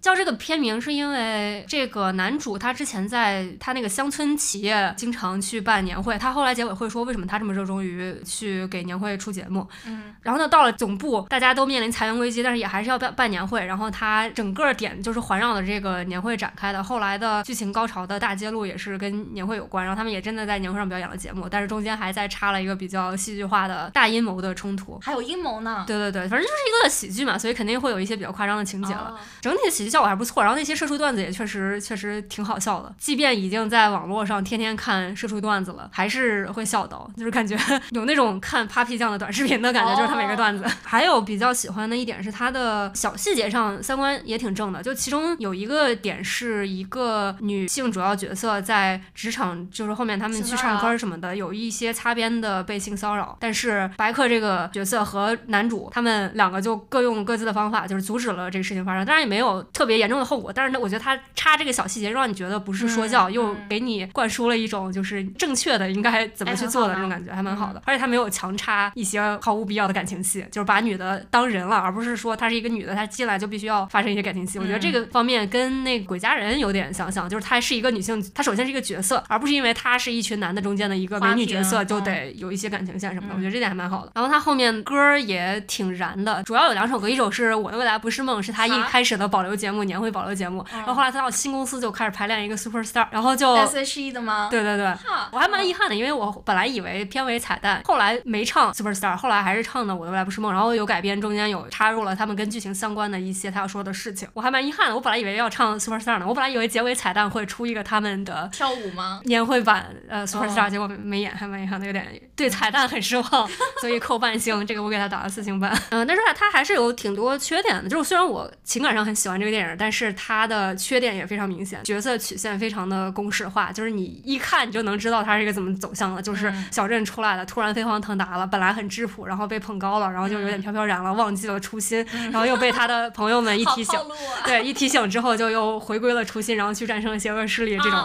叫这个片名是因为这个男主他之前在他那个乡村企业经常。去办年会，他后来结尾会说为什么他这么热衷于去给年会出节目。嗯，然后呢，到了总部，大家都面临裁员危机，但是也还是要办办年会。然后他整个点就是环绕着这个年会展开的。后来的剧情高潮的大揭露也是跟年会有关。然后他们也真的在年会上表演了节目，但是中间还在插了一个比较戏剧化的大阴谋的冲突。还有阴谋呢？对对对，反正就是一个喜剧嘛，所以肯定会有一些比较夸张的情节了。整体的喜剧效果还不错。然后那些社畜段子也确实确实挺好笑的，即便已经在网络上天天看。社畜段子了，还是会笑到，就是感觉 有那种看 Papi 酱的短视频的感觉，就是他每个段子。还有比较喜欢的一点是他的小细节上三观也挺正的，就其中有一个点是一个女性主要角色在职场，就是后面他们去唱歌什么的，有一些擦边的被性骚扰，但是白客这个角色和男主他们两个就各用各自的方法，就是阻止了这个事情发生，当然也没有特别严重的后果，但是呢我觉得他插这个小细节，让你觉得不是说教，又给你灌输了一种就是正确的应该怎么去做的这种感觉，还蛮好的。而且他没有强插一些毫无必要的感情戏，就是把女的当人了，而不是说她是一个女的，她进来就必须要发生一些感情戏。我觉得这个方面跟那个鬼家人有点相像，就是她是一个女性，她首先是一个角色，而不是因为她是一群男的中间的一个美女角色就得有一些感情线什么的。我觉得这点还蛮好的。然后他后面歌也挺燃的，主要有两首歌，一首是我的未来不是梦，是他一开始的保留节目，年会保留节目。然后后来他到新公司就开始排练一个 Super Star，然后就 E 的吗？对对对，我还蛮遗憾的，因为我本来以为片尾彩蛋，后来没唱 Super Star，后来还是唱的我的未来不是梦，然后有改编，中间有插入了他们跟剧情相关的一些他要说的事情，我还蛮遗憾的。我本来以为要唱 Super Star 呢，我本来以为结尾彩蛋会出一个他们的跳舞吗？年会版呃 Super Star，结果没演，还蛮遗憾的，有点对彩蛋很失望，所以扣半星，这个我给他打了四星半。嗯，但是他还是有挺多缺点的，就是虽然我情感上很喜欢这个电影，但是他的缺点也非常明显，角色曲线非常的公式化，就是你一看你就能知道他是一个怎么走向的，就是小镇出来的，突然飞黄腾达了，本来很质朴，然后被捧高了，然后就有点飘飘然了，忘记了初心，然后又被他的朋友们一提醒 对，一提醒之后就又回归了初心，然后去战胜邪恶势力这种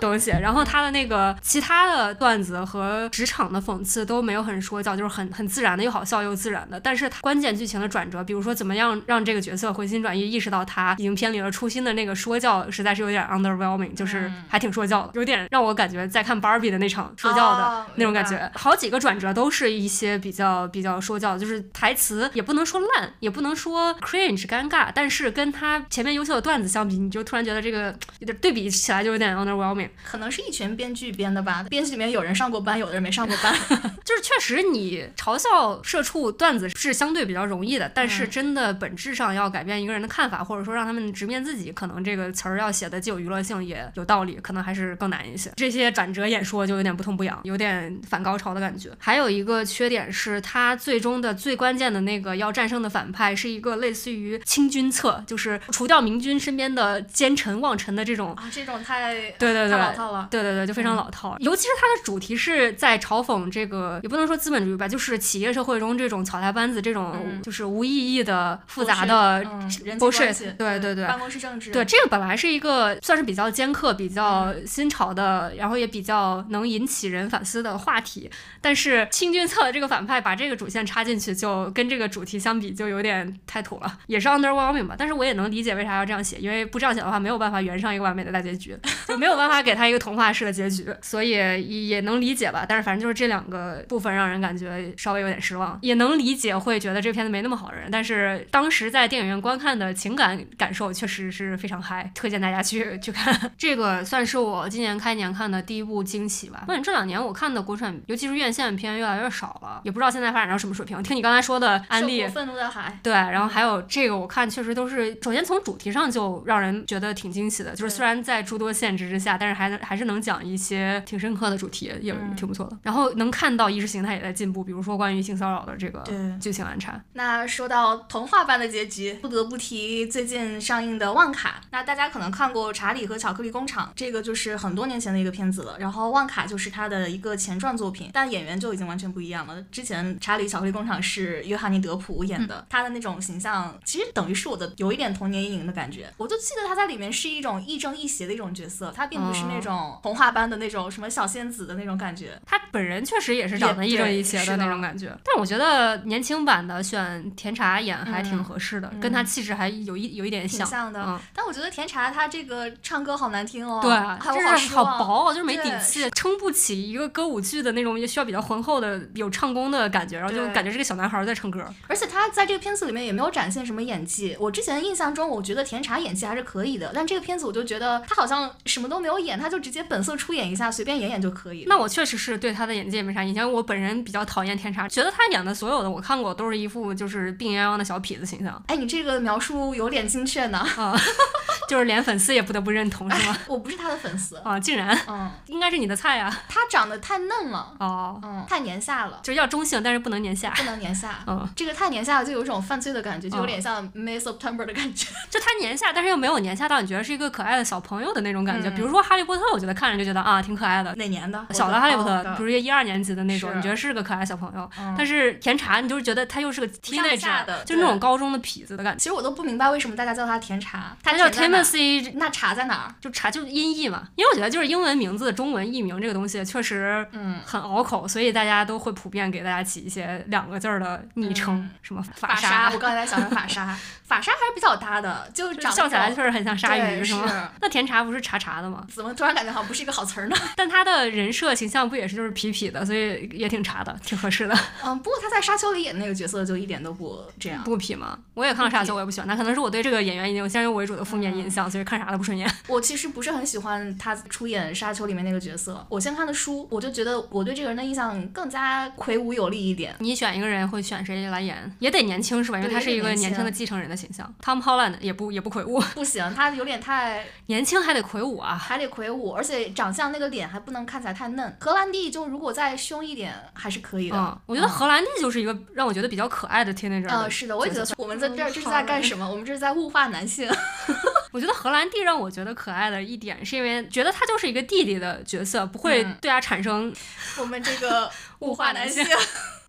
东西。然后他的那个其他的段子和职场的讽刺都没有很说教，就是很很自然的，又好笑又自然的。但是他关键剧情的转折，比如说怎么样让这个角色回心转意，意识到他已经偏离了初心的那个说教，实在是有点 underwhelming，就是还挺说教的，有点让我感觉在看 Barbie 的那场说教的那种感觉。好几个转折都是一些比较比较说教，就是台词也不能说烂，也不能说 cringe 尴尬，但是跟他前面优秀的段子相比，你就突然觉得这个有点对比起来就有点 underwhelming。可能是一群编剧编的吧，编剧里面有人上过班，有的人没上过班。就是确实你嘲笑社畜段子是相对比较容易的，但是真的本质上要改变一个人的看法，或者说让他们直面自己，可能这个词儿要写的既有娱乐性也有道理，可能还是更难一些。这些转折演说就有点不痛不痒，有点反高潮的感觉。还有一个缺点是，他最终的最关键的那个要战胜的反派是一个类似于清君侧，就是除掉明君身边的奸臣妄臣的这种啊，这种太对对对老套了，对对对，就非常老套。尤其是它的主题是在嘲讽这个，也不能说资本主义吧，就是企业社会中这种草台班子，这种就是无意义的复杂的 bullshit，对对对，办公室政治，对这个本来是一个算是比较尖刻、比较新新潮的，然后也比较能引起人反思的话题，但是清君侧的这个反派把这个主线插进去，就跟这个主题相比就有点太土了，也是 underwhelming 吧。但是我也能理解为啥要这样写，因为不这样写的话，没有办法圆上一个完美的大结局，就没有办法给他一个童话式的结局，所以也能理解吧。但是反正就是这两个部分让人感觉稍微有点失望，也能理解会觉得这片子没那么好的人。但是当时在电影院观看的情感感受确实是非常嗨，推荐大家去去看。这个算是我今年开年看的第一部惊喜吧。发现这两年我看的国产，尤其是院线片越来越少了，也不知道现在发展到什么水平。听你刚才说的安利，愤怒的海，对，然后还有这个，我看确实都是，首先从主题上就让人觉得挺惊喜的，就是虽然在诸多限制之下，但是还能还是能讲一些挺深刻的主题，也挺不错的。然后能看到意识形态也在进步，比如说关于性骚扰的这个剧情安插。那说到童话般的结局，不得不提最近上映的《旺卡》。那大家可能看过《查理和巧克力工厂》，这个就是很多年前的一个片子了。然后《旺卡》就是他的一个前传作品，但演员就已经完全不一样了。之前《查理巧克力工厂》是约翰尼·德普演的，他的那种形象其实等于是我的有一点童年阴影的感觉。我就记得他在里面是一种亦正亦邪的一种角色，他并不是那种童话般的那种什么小仙子的那种感觉。他本人确实也是长得亦正亦邪的那种感觉。但我觉得年轻版的选甜茶演还挺合适的，跟他气质还有一有一点像的。但我觉得甜茶他这个唱歌好难听哦，对，就是好薄，就是没底气，撑不起一个歌舞剧的那种也需要比较浑厚的有唱功的感觉，然后就感觉是个小男孩在唱歌。而且他在这个片子里面也没有展现什么演技。我之前印象中，我觉得甜茶演技还是可以的，但这个片子我就觉得他好像什么都没有演，他就直接本色出演一下，随便演演就可以。那我确实是对他的演技也没啥印象。我本人比较讨厌甜茶，觉得他演的所有的我看过都是一副就是病殃殃的小痞子形象。哎，你这个描述有点精确呢。啊，就是连粉丝也不得不认同，是吗？我不是他的粉丝啊，竟然，嗯，应该是你的菜呀。他长得太嫩了，哦，嗯，太年下了，就是要中性，但是不能年下，不能年下。嗯，这个太年下了，就有一种犯罪的感觉，就有点像 May September 的感觉。就他年下，但是又没有年下到你觉得是一个可爱的小朋友的那种感觉。比如说哈利波特，我觉得看着就觉得啊，挺可爱的。哪年的？小的哈利波特，比如一二年级的那种，你觉得是个可爱小朋友。但是甜茶，你就是觉得他又是个 teenager，就那种高中的痞子的感觉。其实我都不明白为什么大家叫他甜茶，他叫 Timothy，那茶在哪儿？就茶就音译嘛。因为我觉得就是英文名字中文译名这个东西确实嗯，很拗口，所以大家都会普遍给大家起一些两个字儿的昵称，嗯什么法沙，我刚才在想的法沙，法沙还是比较搭的，就笑起来确实很像鲨鱼，是吗？那甜茶不是茶茶的吗？怎么突然感觉好像不是一个好词儿呢？但他的人设形象不也是就是痞痞的，所以也挺茶的，挺合适的。嗯，不过他在沙丘里演那个角色就一点都不这样。不痞吗？我也看了沙丘，我也不喜欢他，可能是我对这个演员已经有先入为主的负面印象，所以看啥都不顺眼。我其实不是很喜欢他出演沙丘里面那个角色。我先看的书，我就觉得我对这个人的印象更加魁梧有力一点。你选一个人会选谁来演？也得年轻是吧？因为他是一个年轻的继承人的形象。Tom Holland 也不也不魁梧，不行，他有点太 年轻还得魁梧啊。还得魁梧，而且长相那个脸还不能看起来太嫩。荷兰弟就如果再凶一点还是可以的。嗯，我觉得荷兰弟就是一个让我觉得比较可爱的 teenager 呃，的是的，我也觉得我们在这儿这是在干什么？我们这是在物化男性。我觉得荷兰弟让我觉得可爱的一点，是因为觉得他就是一个弟弟的角色，不会嗯对他产生。我们这个物化男性，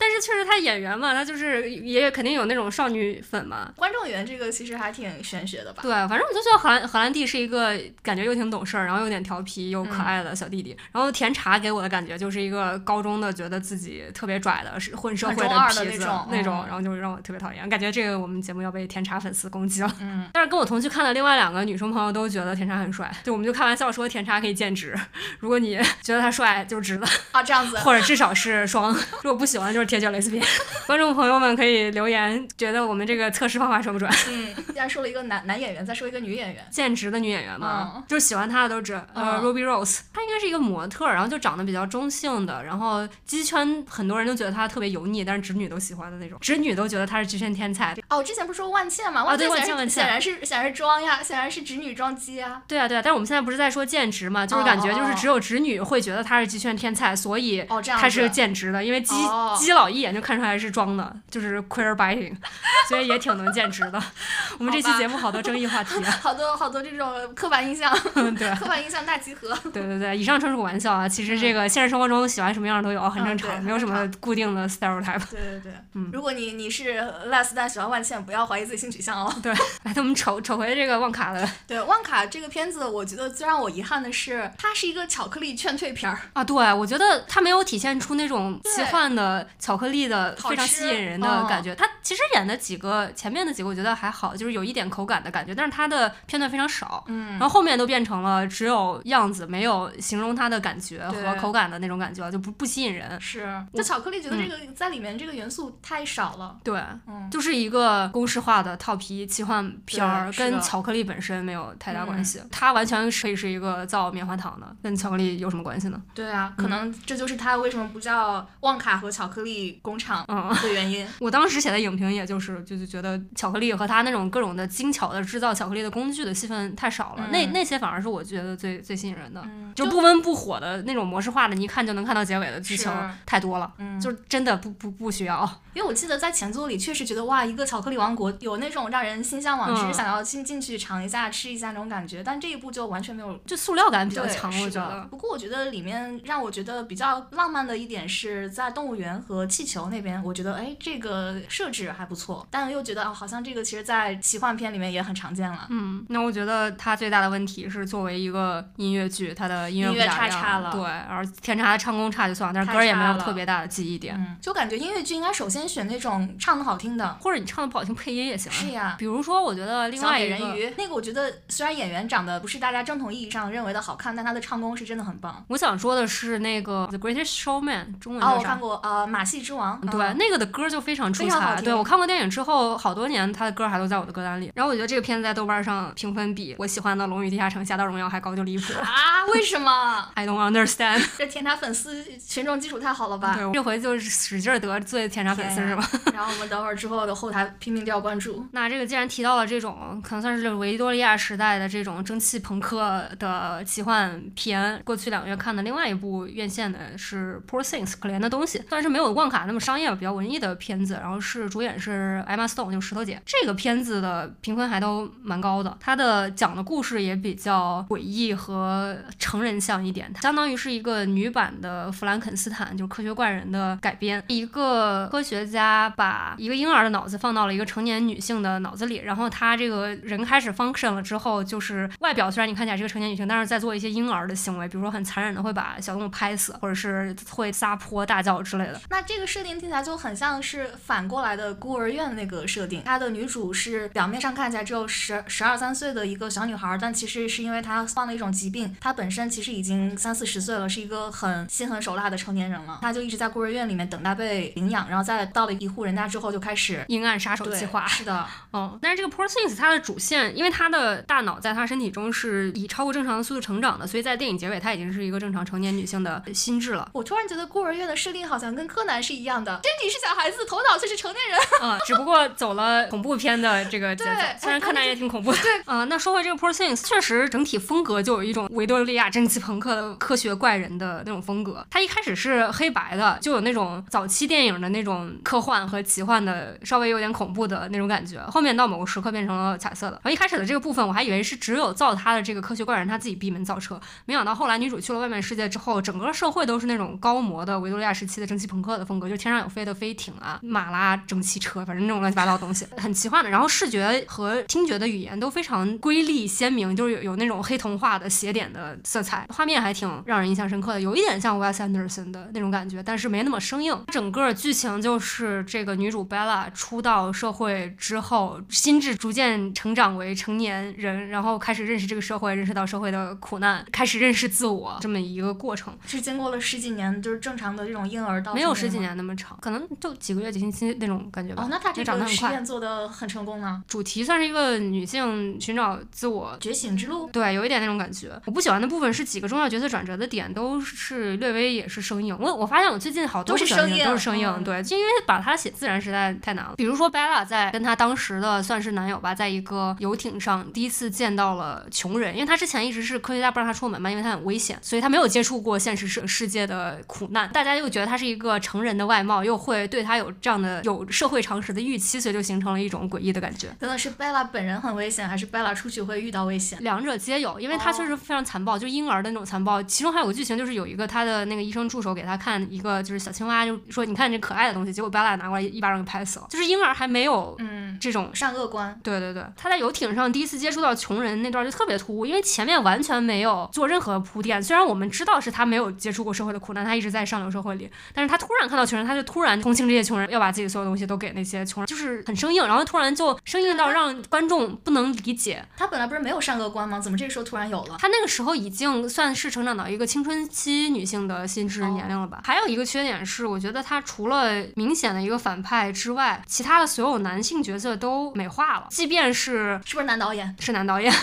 但是确实他演员嘛，他就是也肯定有那种少女粉嘛。观众缘这个其实还挺玄学的吧？对，反正我就觉得荷兰荷兰弟是一个感觉又挺懂事儿，然后有点调皮又嗯可爱的小弟弟。然后甜茶给我的感觉就是一个高中的觉得自己特别拽的，是混社会的痞子那种那种，嗯然后就让我特别讨厌。感觉这个我们节目要被甜茶粉丝攻击了。嗯，但是跟我同去看的另外两个女生朋友都觉得甜茶很帅，就我们就开玩笑说甜茶可以兼职，如果你觉得他帅就是直的，啊，这样子。或者至少是双，如果不喜欢就是铁脚蕾丝边。观众朋友们可以留言，觉得我们这个测试方法准不准？嗯，既然说了一个男男演员，再说一个女演员。现职的女演员嘛，嗯就是喜欢她的都知，呃、嗯 r u b y Rose，她应该是一个模特，然后就长得比较中性的，然后鸡圈很多人都觉得她特别油腻，但是直女都喜欢的那种，直女都觉得她是极限天才。哦，我之前不是说万茜嘛？啊对万茜显然万茜万茜显然是显然是装呀，显然是直女装机啊。对啊，对啊，但是我们现在不是在说兼职嘛，就是感觉就是只有直女会觉得她是极限天才，所以哦，这样子。她是兼职的，因为鸡、哦鸡老一眼就看出来是装的，就是 queer biting，所以也挺能兼职的。我们这期节目好多争议话题啊，好多好多这种刻板印象，对。刻板印象大集合。对对对，以上纯属玩笑啊。其实这个现实生活中喜欢什么样的都有，很正常，嗯没有什么固定的 stereotype。对对对，嗯如果你你是 less 但喜欢万茜，不要怀疑自己性取向哦。来，那我们瞅瞅回这个旺卡的 对，旺卡这个片子，我觉得最让我遗憾的是，它是一个巧克力劝退片儿。啊，对我觉得它没有体现出那种奇幻的巧克力的非常吸引人的嗯感觉。它其实演的几个前面的几个我觉得还好，就是有一点口感的感觉，但是它的片段非常少。嗯然后后面都变成了只有样子，没有形容它的感觉和口感的那种感觉了，就不不吸引人。是，这巧克力觉得这个在里面这个元素太少了。对，嗯，就是一个公式化的套皮奇幻片儿，跟巧克力本身没有太大关嗯系。它完全可以是一个造棉花糖的，跟巧克力有什么关系呢？对啊，嗯可能这就是它为什么不叫旺卡和巧克力工厂嗯，的原因。我当时写的影评也就是就是觉得巧克力和它那种各种的精巧的制造巧克力的工具的戏份太少了，嗯那那些反而是我觉得最最吸引人的。嗯，就不温不火的那种模式化的，你一看就能看到结尾的剧情太多了，嗯，就真的不不不需要。因为我记得在前作里确实觉得哇，一个巧克力王国有那种让人心向往之，嗯想要进进去尝一下、吃一下那种感觉，但这一部就完全没有。就塑料感比较强，我觉得。不过我觉得里面让我觉得比较浪漫的一点是在动物园和气球那边，我觉得哎这个设置还不错，但又觉得哦好像这个其实在奇幻片里面也很常见了。嗯，那我觉得它最大的问题是作为一个音乐剧，它的音乐差了对，而天差的唱功差就算了，但是歌也没有特别大的记忆点，嗯，就感觉音乐剧应该首先选那种唱的好听的。或者你唱的不好听，配音也行啊。是呀，比如说，我觉得另外一个，人鱼那个，我觉得虽然演员长得不是大家正统意义上认为的好看，但他的唱功是真的很棒。我想说的是那个《The Greatest Showman》，中文哦，我看？过，呃，马戏之王。对，嗯那个的歌就非常出彩。对我看过电影之后，好多年他的歌还都在我的歌单里。然后我觉得这个片子在豆瓣上评分比我喜欢的《龙与地下城》《侠盗荣耀》还高，就离谱。啊，为什么？I don't understand。这甜茶粉丝群众基础太好了吧？对，这回就是使劲儿得罪甜茶粉丝是吧？然后我们等会儿之后的后台拼命掉关注。那这个既然提到了这种可能算是维多利亚时代的这种蒸汽朋克的奇幻片，过去两个月看的另外一部院线的是《Poor Things》可怜的东西，虽然是没有旺卡那么商业，比较文艺的片子，然后是主演是 Emma Stone，就是石头姐。这个片子的评分还都蛮高的，它的讲的故事也比较诡异和成人向一点，相当于是一个女版的弗兰肯斯坦，就是科学怪人的改编。一个科学家把一个婴儿的脑子放到到了一个成年女性的脑子里，然后她这个人开始 function 了之后，就是外表虽然你看起来是个成年女性，但是在做一些婴儿的行为，比如说很残忍的会把小动物拍死，或者是会撒泼大叫之类的。那这个设定听起来就很像是反过来的孤儿院那个设定，它的女主是表面上看起来只有十十二三岁的一个小女孩，但其实是因为她患了一种疾病，她本身其实已经三四十岁了，是一个很心狠手辣的成年人了。她就一直在孤儿院里面等待被领养，然后在到了一户人家之后就开始阴暗杀手计划。是的，嗯，但是这个 Poor Things 它的主线，因为他的大脑在他身体中是以超过正常的速度成长的，所以在电影结尾她已经是一个正常成年女性的心智了。我突然觉得孤儿院的设定好像跟柯南是一样的，身体是小孩子，头脑却是成年人。嗯，只不过走了恐怖片的这个节奏，对虽然柯南也挺恐怖的。对，嗯，那说回这个 Poor Things，确实整体风格就有一种维多利亚蒸汽朋克的科学怪人的那种风格。它一开始是黑白的，就有那种早期电影的那种科幻和奇幻的，稍微有点恐恐怖的那种感觉。后面到某个时刻变成了彩色的。然后一开始的这个部分，我还以为是只有造他的这个科学怪人他自己闭门造车，没想到后来女主去了外面世界之后，整个社会都是那种高模的维多利亚时期的蒸汽朋克的风格，就天上有飞的飞艇啊，马拉蒸汽车，反正那种乱七八糟的东西，很奇幻的。然后视觉和听觉的语言都非常瑰丽鲜明，就是有有那种黑童话的写点的色彩，画面还挺让人印象深刻的，有一点像 Wes Anderson 的那种感觉，但是没那么生硬。整个剧情就是这个女主 Bella 出到社会之后，心智逐渐成长为成年人，然后开始认识这个社会，认识到社会的苦难，开始认识自我这么一个过程。是经过了十几年，就是正常的这种婴儿到没有十几。年那么长，可能就几个月、几星期那种感觉吧。哦，那他这也长得很快。个实验做的很成功呢。主题算是一个女性寻找自我觉醒之路，对，有一点那种感觉。我不喜欢的部分是几个重要角色转折的点都是略微也是生硬。我我发现我最近好多都是生硬都是生硬，嗯对，就因为把它写自然实在太难了。比如说 Bella 在跟她当时的算是男友吧，在一个游艇上第一次见到了穷人，因为她之前一直是科学家不让她出门嘛，因为她很危险，所以她没有接触过现实世世界的苦难。大家又觉得她是一个成人的外貌，又会对她有这样的有社会常识的预期，所以就形成了一种诡异的感觉。真的是贝拉本人很危险，还是贝拉出去会遇到危险？两者皆有，因为她确实非常残暴，就婴儿的那种残暴。其中还有个剧情，就是有一个她的那个医生助手给她看一个就是小青蛙，就说你看这可爱的东西，结果巴拉拿过来一巴掌给拍死了。就是婴儿还没有嗯，这种。善恶观。对对对，他在游艇上第一次接触到穷人那段就特别突兀，因为前面完全没有做任何铺垫。虽然我们知道是他没有接触过社会的苦难，他一直在上流社会里，但是他突然看到穷人，他就突然同情这些穷人，要把自己所有东西都给那些穷人，就是很生硬，然后突然就生硬到让观众不能理解。他本来不是没有善恶观吗？怎么这个时候突然有了？他那个时候已经算是成长到一个青春期女性的心智年龄了吧？还有一个缺点是，我觉得他除了明显的一个反派之外，其他的所有男性角色都美化了，即便是是不是男导演？是男导演。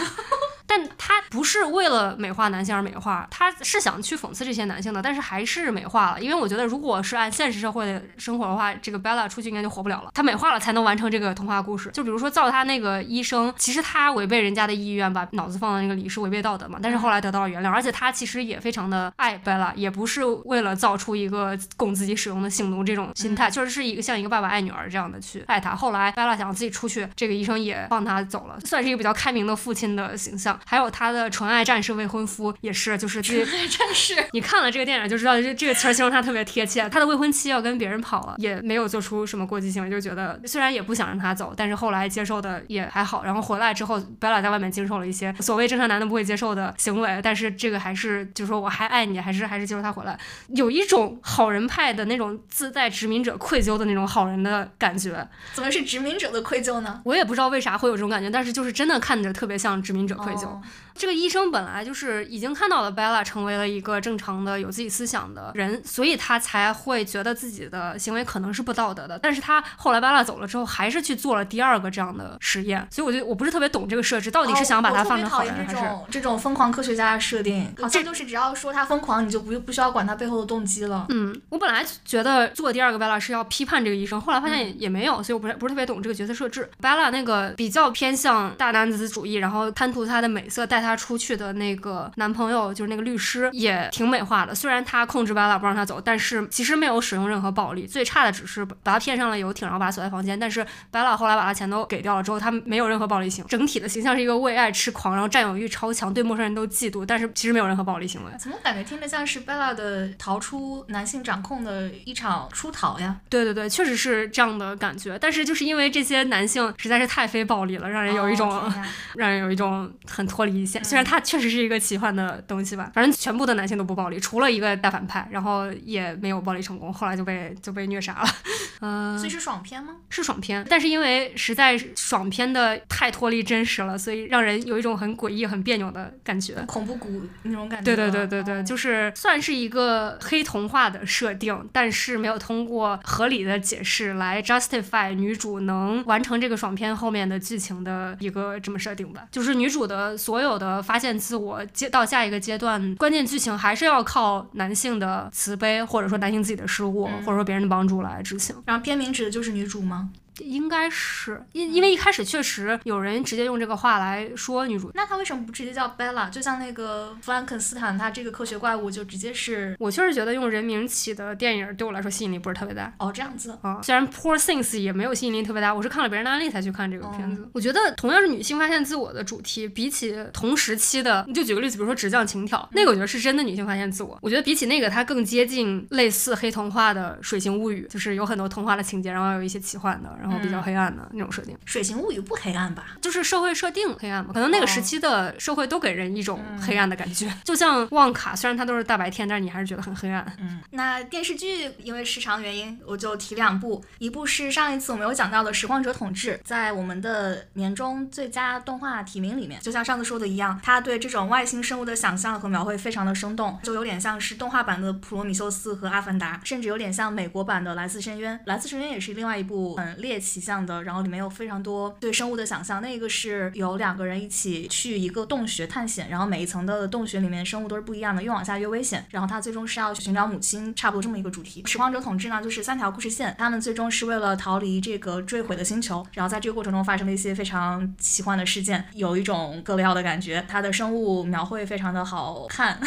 但他不是为了美化男性而美化，他是想去讽刺这些男性的，但是还是美化了。因为我觉得，如果是按现实社会的生活的话，这个 Bella 出去应该就活不了了。他美化了才能完成这个童话故事。就比如说造他那个医生，其实他违背人家的意愿，把脑子放到那个里是违背道德嘛。但是后来得到了原谅，而且他其实也非常的爱 Bella，也不是为了造出一个供自己使用的性奴这种心态，确 实是一个像一个爸爸爱女儿这样的去爱他。后来 Bella 想自己出去，这个医生也放他走了，算是一个比较开明的父亲的形象。还有他的纯爱战士未婚夫也是，就是纯爱战士你看了这个电影就知道，这 这个词儿形容他特别贴切。他的未婚妻要跟别人跑了，也没有做出什么过激行为，就觉得虽然也不想让他走，但是后来接受的也还好。然后回来之后，贝拉在外面经受了一些所谓正常男的不会接受的行为，但是这个还是就说我还爱你，还是还是接受他回来，有一种好人派的那种自带殖民者愧疚的那种好人的感觉。怎么是殖民者的愧疚呢？我也不知道为啥会有这种感觉，但是就是真的看着特别像殖民者愧疚。哦这个医生本来就是已经看到了 Bella 成为了一个正常的有自己思想的人，所以他才会觉得自己的行为可能是不道德的。但是他后来 Bella 走了之后，还是去做了第二个这样的实验，所以我就我不是特别懂这个设置，到底是想把他放成好人哦还是？这种这种疯狂科学家的设定，好像就是只要说他疯狂，你就不不需要管他背后的动机了。嗯，我本来觉得做第二个 Bella 是要批判这个医生，后来发现也也没有，所以我不是不是特别懂这个角色设置。Bella 那个比较偏向大男子主义，然后贪图他的美色，带她她出去的那个男朋友，就是那个律师，也挺美化的。虽然他控制 Bella 不让她走，但是其实没有使用任何暴力，最差的只是把她骗上了游艇，然后把她锁在房间。但是 Bella 后来把她钱都给掉了之后，她没有任何暴力行为，整体的形象是一个为爱痴狂，然后占有欲超强，对陌生人都嫉妒，但是其实没有任何暴力行为。怎么感觉听着像是 Bella 的逃出男性掌控的一场出逃呀？对对对，确实是这样的感觉。但是就是因为这些男性实在是太非暴力了，让人有一种、哦让人有一种很脱离线。虽然它确实是一个奇幻的东西吧，反正全部的男性都不暴力，除了一个大反派，然后也没有暴力成功，后来就被就被虐杀了。嗯、所以是爽片吗？是爽片，但是因为实在是爽片的太脱离真实了，所以让人有一种很诡异、很别扭的感觉。恐怖谷那种感觉。对对对对对，哦就是算是一个黑童话的设定，但是没有通过合理的解释来 justify 女主能完成这个爽片后面的剧情的一个这么设定吧。就是女主的所有的发现自我接到下一个阶段，关键剧情还是要靠男性的慈悲，或者说男性自己的失误，嗯或者说别人的帮助来执行。然后片名指的就是女主吗？应该是因因为一开始确实有人直接用这个话来说女主，那她为什么不直接叫 Bella？就像那个弗兰肯斯坦，他这个科学怪物就直接是我确实觉得用人名起的电影对我来说吸引力不是特别大。哦这样子。啊，虽然 Poor Things 也没有吸引力特别大，我是看了别人的案例才去看这个片哦子。我觉得同样是女性发现自我的主题，比起同时期的，你就举个例子，比如说《直降情挑》，那个我觉得是真的女性发现自我。我觉得比起那个，它更接近类似黑童话的《水形物语》，就是有很多童话的情节，然后有一些奇幻的，然后比较嗯黑暗的那种设定，水形物语不黑暗吧？就是社会设定黑暗嘛。可能那个时哦期的社会都给人一种嗯黑暗的感觉，就像旺卡，虽然它都是大白天，但是你还是觉得很黑暗。嗯，那电视剧因为时长原因，我就提两部，一部是上一次我们有讲到的《拾荒者统治》，在我们的年终最佳动画提名里面，就像上次说的一样，它对这种外星生物的想象和描绘非常的生动，就有点像是动画版的《普罗米修斯》和《阿凡达》，甚至有点像美国版的《来自深渊》。《来自深渊》也是另外一部很猎奇象的，然后里面有非常多对生物的想象。那个是有两个人一起去一个洞穴探险，然后每一层的洞穴里面生物都是不一样的，越往下越危险。然后他最终是要去寻找母亲，差不多这么一个主题。拾荒者统治呢，就是三条故事线，他们最终是为了逃离这个坠毁的星球，然后在这个过程中发生了一些非常奇幻的事件，有一种格雷奥的感觉。它的生物描绘非常的好看，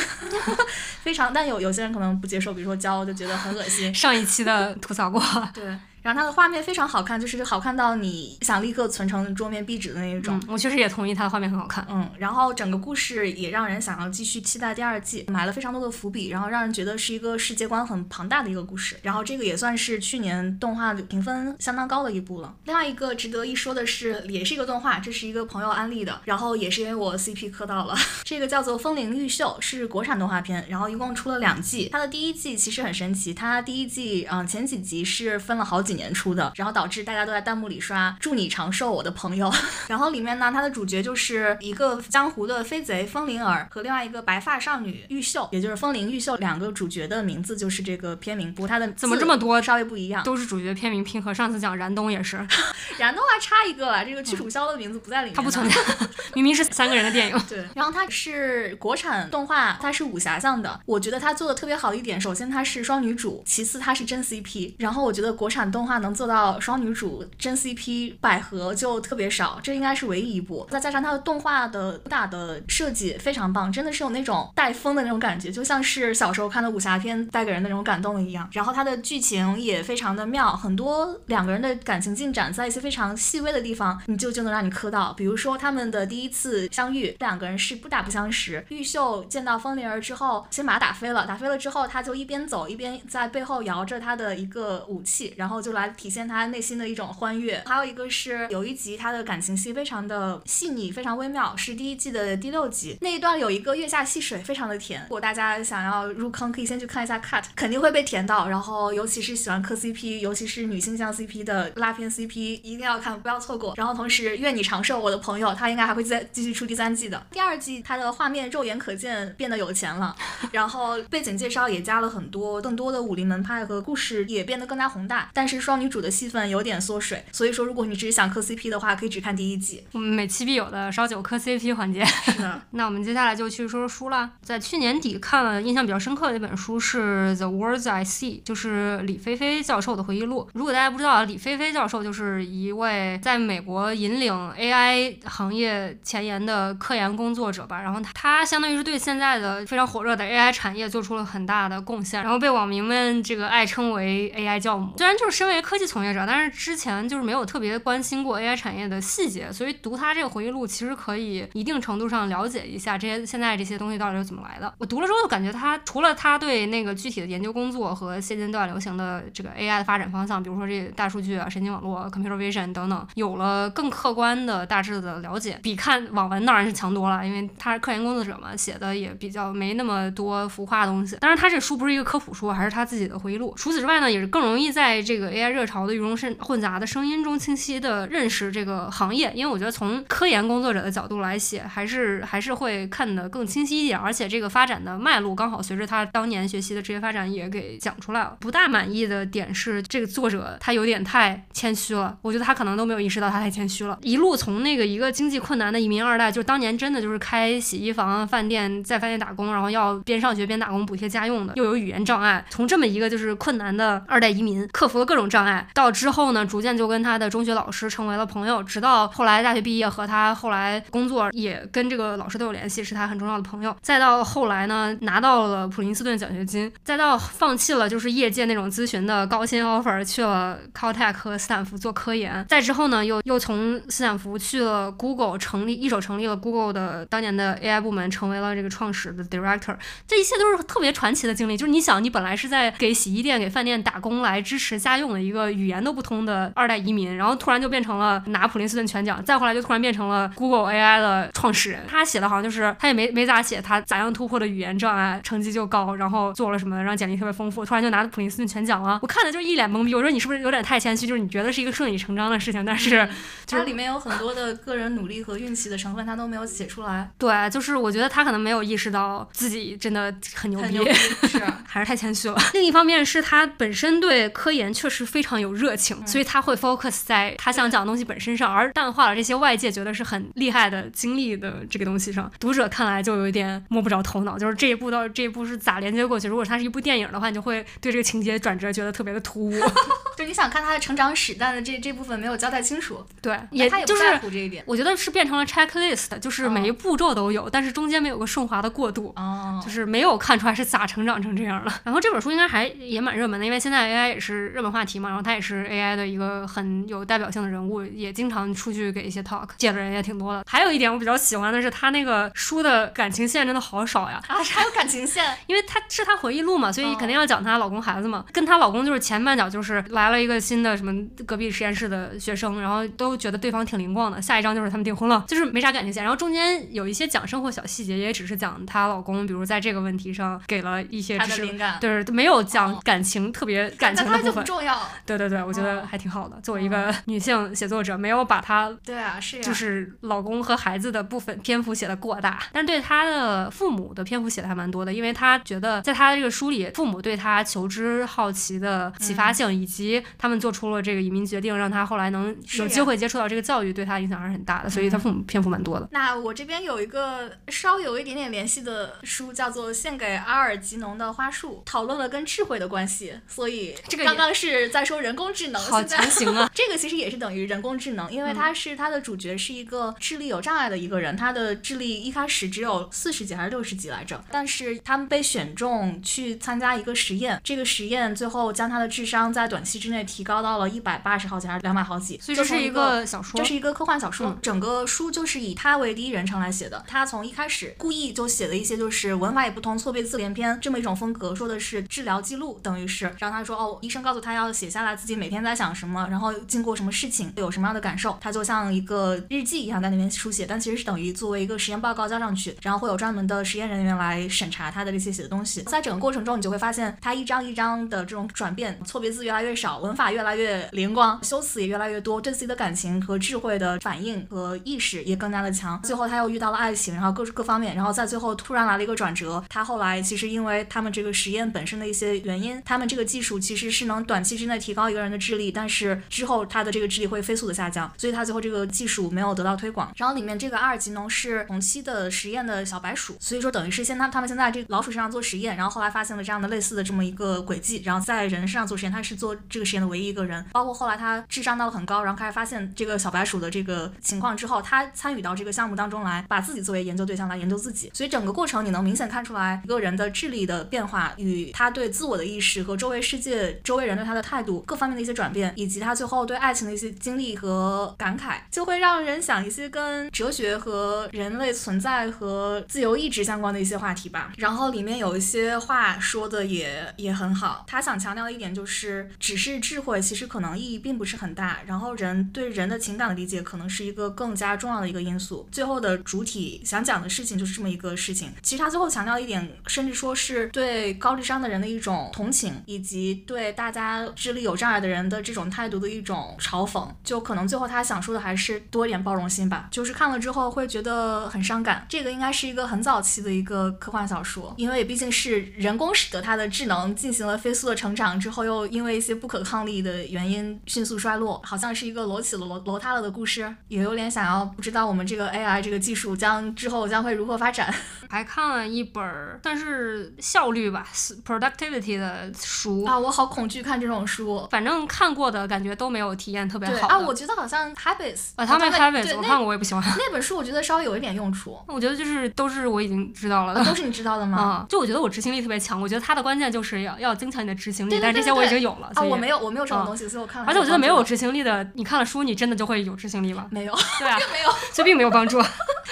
非常，但有有些人可能不接受，比如说胶就觉得很恶心。上一期的吐槽过，对，然后它的画面非常好看，就是好看到你想立刻存成桌面壁纸的那一种。嗯，我确实也同意它的画面很好看。嗯，然后整个故事也让人想要继续期待第二季，埋了非常多的伏笔，然后让人觉得是一个世界观很庞大的一个故事。然后这个也算是去年动画评分相当高的一部了。另外一个值得一说的是，也是一个动画，这是一个朋友安利的，然后也是因为我 CP 磕到了。这个叫做《风铃玉秀》，是国产动画片，然后一共出了两季。它的第一季其实很神奇，它第一季嗯、前几集是分了好几年出的，然后导致大家都在弹幕里刷“祝你长寿，我的朋友”。然后里面呢，它的主角就是一个江湖的飞贼风铃儿和另外一个白发少女玉秀，也就是风铃玉秀两个主角的名字就是这个片名，不过它的怎么这么多稍微不一样。都是主角片名拼合，上次讲燃冬也是，燃冬还差一个了，这个屈楚萧的名字不在里面，它不存在，明明是三个人的电影。对，然后它是国产动画，它是武侠向的。我觉得它做的特别好的一点，首先它是双女主，其次它是真 CP。然后我觉得国产动动画能做到双女主真 CP 百合就特别少，这应该是唯一一部。再加上它的动画的武打的设计非常棒，真的是有那种带风的那种感觉，就像是小时候看的武侠片带给人的那种感动一样。然后它的剧情也非常的妙，很多两个人的感情进展在一些非常细微的地方，你就就能让你磕到。比如说他们的第一次相遇，两个人是不打不相识。玉秀见到风铃儿之后，先把他打飞了，打飞了之后，他就一边走一边在背后摇着他的一个武器，然后就来体现他内心的一种欢悦。还有一个是有一集他的感情戏非常的细腻，非常微妙，是第一季的第六集那一段有一个月下戏水，非常的甜。如果大家想要入坑，可以先去看一下 cut，肯定会被甜到。然后尤其是喜欢磕 CP，尤其是女性向 CP 的拉片 CP，一定要看，不要错过。然后同时愿你长寿，我的朋友，他应该还会再继续出第三季的。第二季他的画面肉眼可见变得有钱了，然后背景介绍也加了很多更多的武林门派和故事也变得更加宏大。但是双女主的戏份有点缩水，所以说如果你只是想磕 CP 的话，可以只看第一季。我们每期必有的烧酒磕 CP 环节。是的，那我们接下来就去说说书啦。在去年底看了印象比较深刻的一本书是《The Words I See》，就是李飞飞教授的回忆录。如果大家不知道，李飞飞教授就是一位在美国引领 AI 行业前沿的科研工作者吧。然后他他相当于是对现在的非常火热的 AI 产业做出了很大的贡献，然后被网民们这个爱称为 AI 教母。虽然就是身为科技从业者，但是之前就是没有特别关心过 AI 产业的细节，所以读他这个回忆录其实可以一定程度上了解一下这些现在这些东西到底是怎么来的。我读了之后就感觉他除了他对那个具体的研究工作和现阶段流行的这个 AI 的发展方向，比如说这大数据啊、神经网络、computer vision 等等，有了更客观的大致的了解，比看网文当然是强多了，因为他是科研工作者嘛，写的也比较没那么多浮夸的东西。当然，他这书不是一个科普书，还是他自己的回忆录。除此之外呢，也是更容易在这个 AI 热潮的鱼龙混混杂的声音中清晰的认识这个行业。因为我觉得从科研工作者的角度来写，还是还是会看得更清晰一点，而且这个发展的脉络刚好随着他当年学习的职业发展也给讲出来了。不大满意的点是，这个作者他有点太谦虚了，我觉得他可能都没有意识到他太谦虚了。一路从那个一个经济困难的移民二代，就是当年真的就是开洗衣房、饭店，在饭店打工，然后要边上学边打工补贴家用的，又有语言障碍，从这么一个就是困难的二代移民，克服了各种障碍，到之后呢，逐渐就跟他的中学老师成为了朋友，直到后来大学毕业和他后来工作也跟这个老师都有联系，是他很重要的朋友。再到后来呢，拿到了普林斯顿奖学金，再到放弃了就是业界那种咨询的高薪 offer，去了 Caltech 和斯坦福做科研。再之后呢，又又从斯坦福去了 Google，成立一手成立了 Google 的当年的 AI 部门，成为了这个创始的 director。这一切都是特别传奇的经历。就是你想，你本来是在给洗衣店、给饭店打工来支持家用的一个语言都不通的二代移民，然后突然就变成了拿普林斯顿全奖，再后来就突然变成了 Google AI 的创始人。他写的好像就是他也没没咋写他咋样突破的语言障碍，成绩就高，然后做了什么让简历特别丰富，突然就拿普林斯顿全奖了。我看的就一脸懵逼。我说你是不是有点太谦虚？就是你觉得是一个顺理成章的事情，但是它里面有很多的个人努力和运气的成分，他都没有写出来。对，就是我觉得他可能没有意识到自己真的很牛逼，是 还是太谦虚了。另一方面是他本身对科研确实非常有热情，所以他会 focus 在他想讲的东西本身上，而淡化了这些外界觉得是很厉害的经历的这个东西上。读者看来就有一点摸不着头脑，就是这一步到这一步是咋连接过去？如果它是一部电影的话，你就会对这个情节转折觉得特别的突兀。就你想看他的成长史，但是这这部分没有交代清楚。对，也他也不在乎这一点。我觉得是变成了 checklist，就是每一步骤都有，但是中间没有个顺滑的过渡，哦，就是没有看出来是咋成长成这样的。然后这本书应该还也蛮热门的，因为现在 AI 也是热门话题嘛，然后他也是 AI 的一个很有代表性的人物，也经常出去给一些 talk，见的人也挺多的。还有一点我比较喜欢的是他那个书的感情线真的好少呀！啊，还有感情线？因为他是他回忆录嘛，所以肯定要讲她老公孩子嘛。跟她老公就是前半脚就是来了一个新的什么隔壁实验室的学生，然后都觉得对方挺灵光的。下一章就是他们订婚了，就是没啥感情线。然后中间有一些讲生活小细节，也只是讲她老公，比如在这个问题上给了一些知识，对，没有讲感情特别感情的部分。重要。对对对，我觉得还挺好的。作为一个女性写作者，没有把她对啊是呀，就是老公和孩子的部分篇幅写的过大，但是对她的父母的篇幅写的还蛮多的，因为她觉得在她的这个书里，父母对她求知好奇的启发性，以及他们做出了这个移民决定，让她后来能有机会接触到这个教育，对她影响还是很大的，所以她父母篇幅蛮多的。那我这边有一个稍有一点点联系的书，叫做《献给阿尔吉农的花束》，讨论了跟智慧的关系，所以这个刚刚是在说人工智能，好强行啊！这个其实也是等于人工智能，因为它是它的主角是一个智力有障碍的一个人，他的智力一开始只有四十几还是六十几来着，但是他们被选中去参加一个实验，这个实验最后将他的智商在短期之内提高到了一百八十好几还是两百好几，所以这是一个小说，这是一个科幻小说，整个书就是以他为第一人称来写的，他从一开始故意就写了一些就是文法也不通，错别字连篇这么一种风格，说的是治疗记录，等于是让他说哦，医生告诉他要写下来自己每天在想什么，然后经过什么事情有什么样的感受，他就像一个日记一样在那边书写，但其实是等于作为一个实验报告交上去，然后会有专门的实验人员来审查他的这些写的东西，在整个过程中你就会发现他一张一张的这种转变，错别字越来越少。文法越来越灵光，修辞也越来越多，对自己的感情和智慧的反应和意识也更加的强。最后他又遇到了爱情，然后各各方面，然后在最后突然来了一个转折。他后来其实因为他们这个实验本身的一些原因，他们这个技术其实是能短期之内提高一个人的智力，但是之后他的这个智力会飞速的下降，所以他最后这个技术没有得到推广。然后里面这个阿尔吉农是同期的实验的小白鼠，所以说等于是先他他们先在这个老鼠身上做实验，然后后来发现了这样的类似的这么一个轨迹，然后在人身上做实验，他是做这个实验的唯一一个人。包括后来他智商到了很高，然后开始发现这个小白鼠的这个情况之后，他参与到这个项目当中来，把自己作为研究对象来研究自己。所以整个过程你能明显看出来一个人的智力的变化与他对自我的意识和周围世界、周围人对他的态态度各方面的一些转变，以及他最后对爱情的一些经历和感慨，就会让人想一些跟哲学和人类存在和自由意志相关的一些话题吧。然后里面有一些话说的也也很好，他想强调的一点就是，只是智慧其实可能意义并不是很大，然后人对人的情感的理解可能是一个更加重要的一个因素。最后的主体想讲的事情就是这么一个事情。其实他最后强调一点，甚至说是对高智商的人的一种同情，以及对大家智力有障碍的人的这种态度的一种嘲讽。就可能最后他想说的还是多一点包容心吧。就是看了之后会觉得很伤感。这个应该是一个很早期的一个科幻小说，因为毕竟是人工使得他的智能进行了飞速的成长之后，又因为一些不可抗力的原因迅速衰落，好像是一个楼起了楼楼塌了的故事，也有点想要不知道我们这个 AI 这个技术将之后将会如何发展。还看了一本算是效率吧，productivity 的书啊，我好恐惧看这种书，反正看过的感觉都没有体验特别好啊。我觉得好像 Habits 啊，他们 Habits 我看过，我也不喜欢那本书，我觉得稍微有一点用处。我觉得就是都是我已经知道了，都是你知道的吗？啊，就我觉得我执行力特别强，我觉得它的关键就是要要增强你的执行力，但这些我已经有了。啊，我没有，我没有这种东西，所以我看了。而且我觉得没有执行力的，你看了书，你真的就会有执行力吗？没有，对啊，并没有，所以并没有帮助。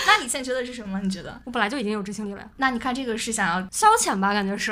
那你现在觉得是什么？你觉得？我本来就已经有执行力了。那你看这个是想要消遣吧？感觉是，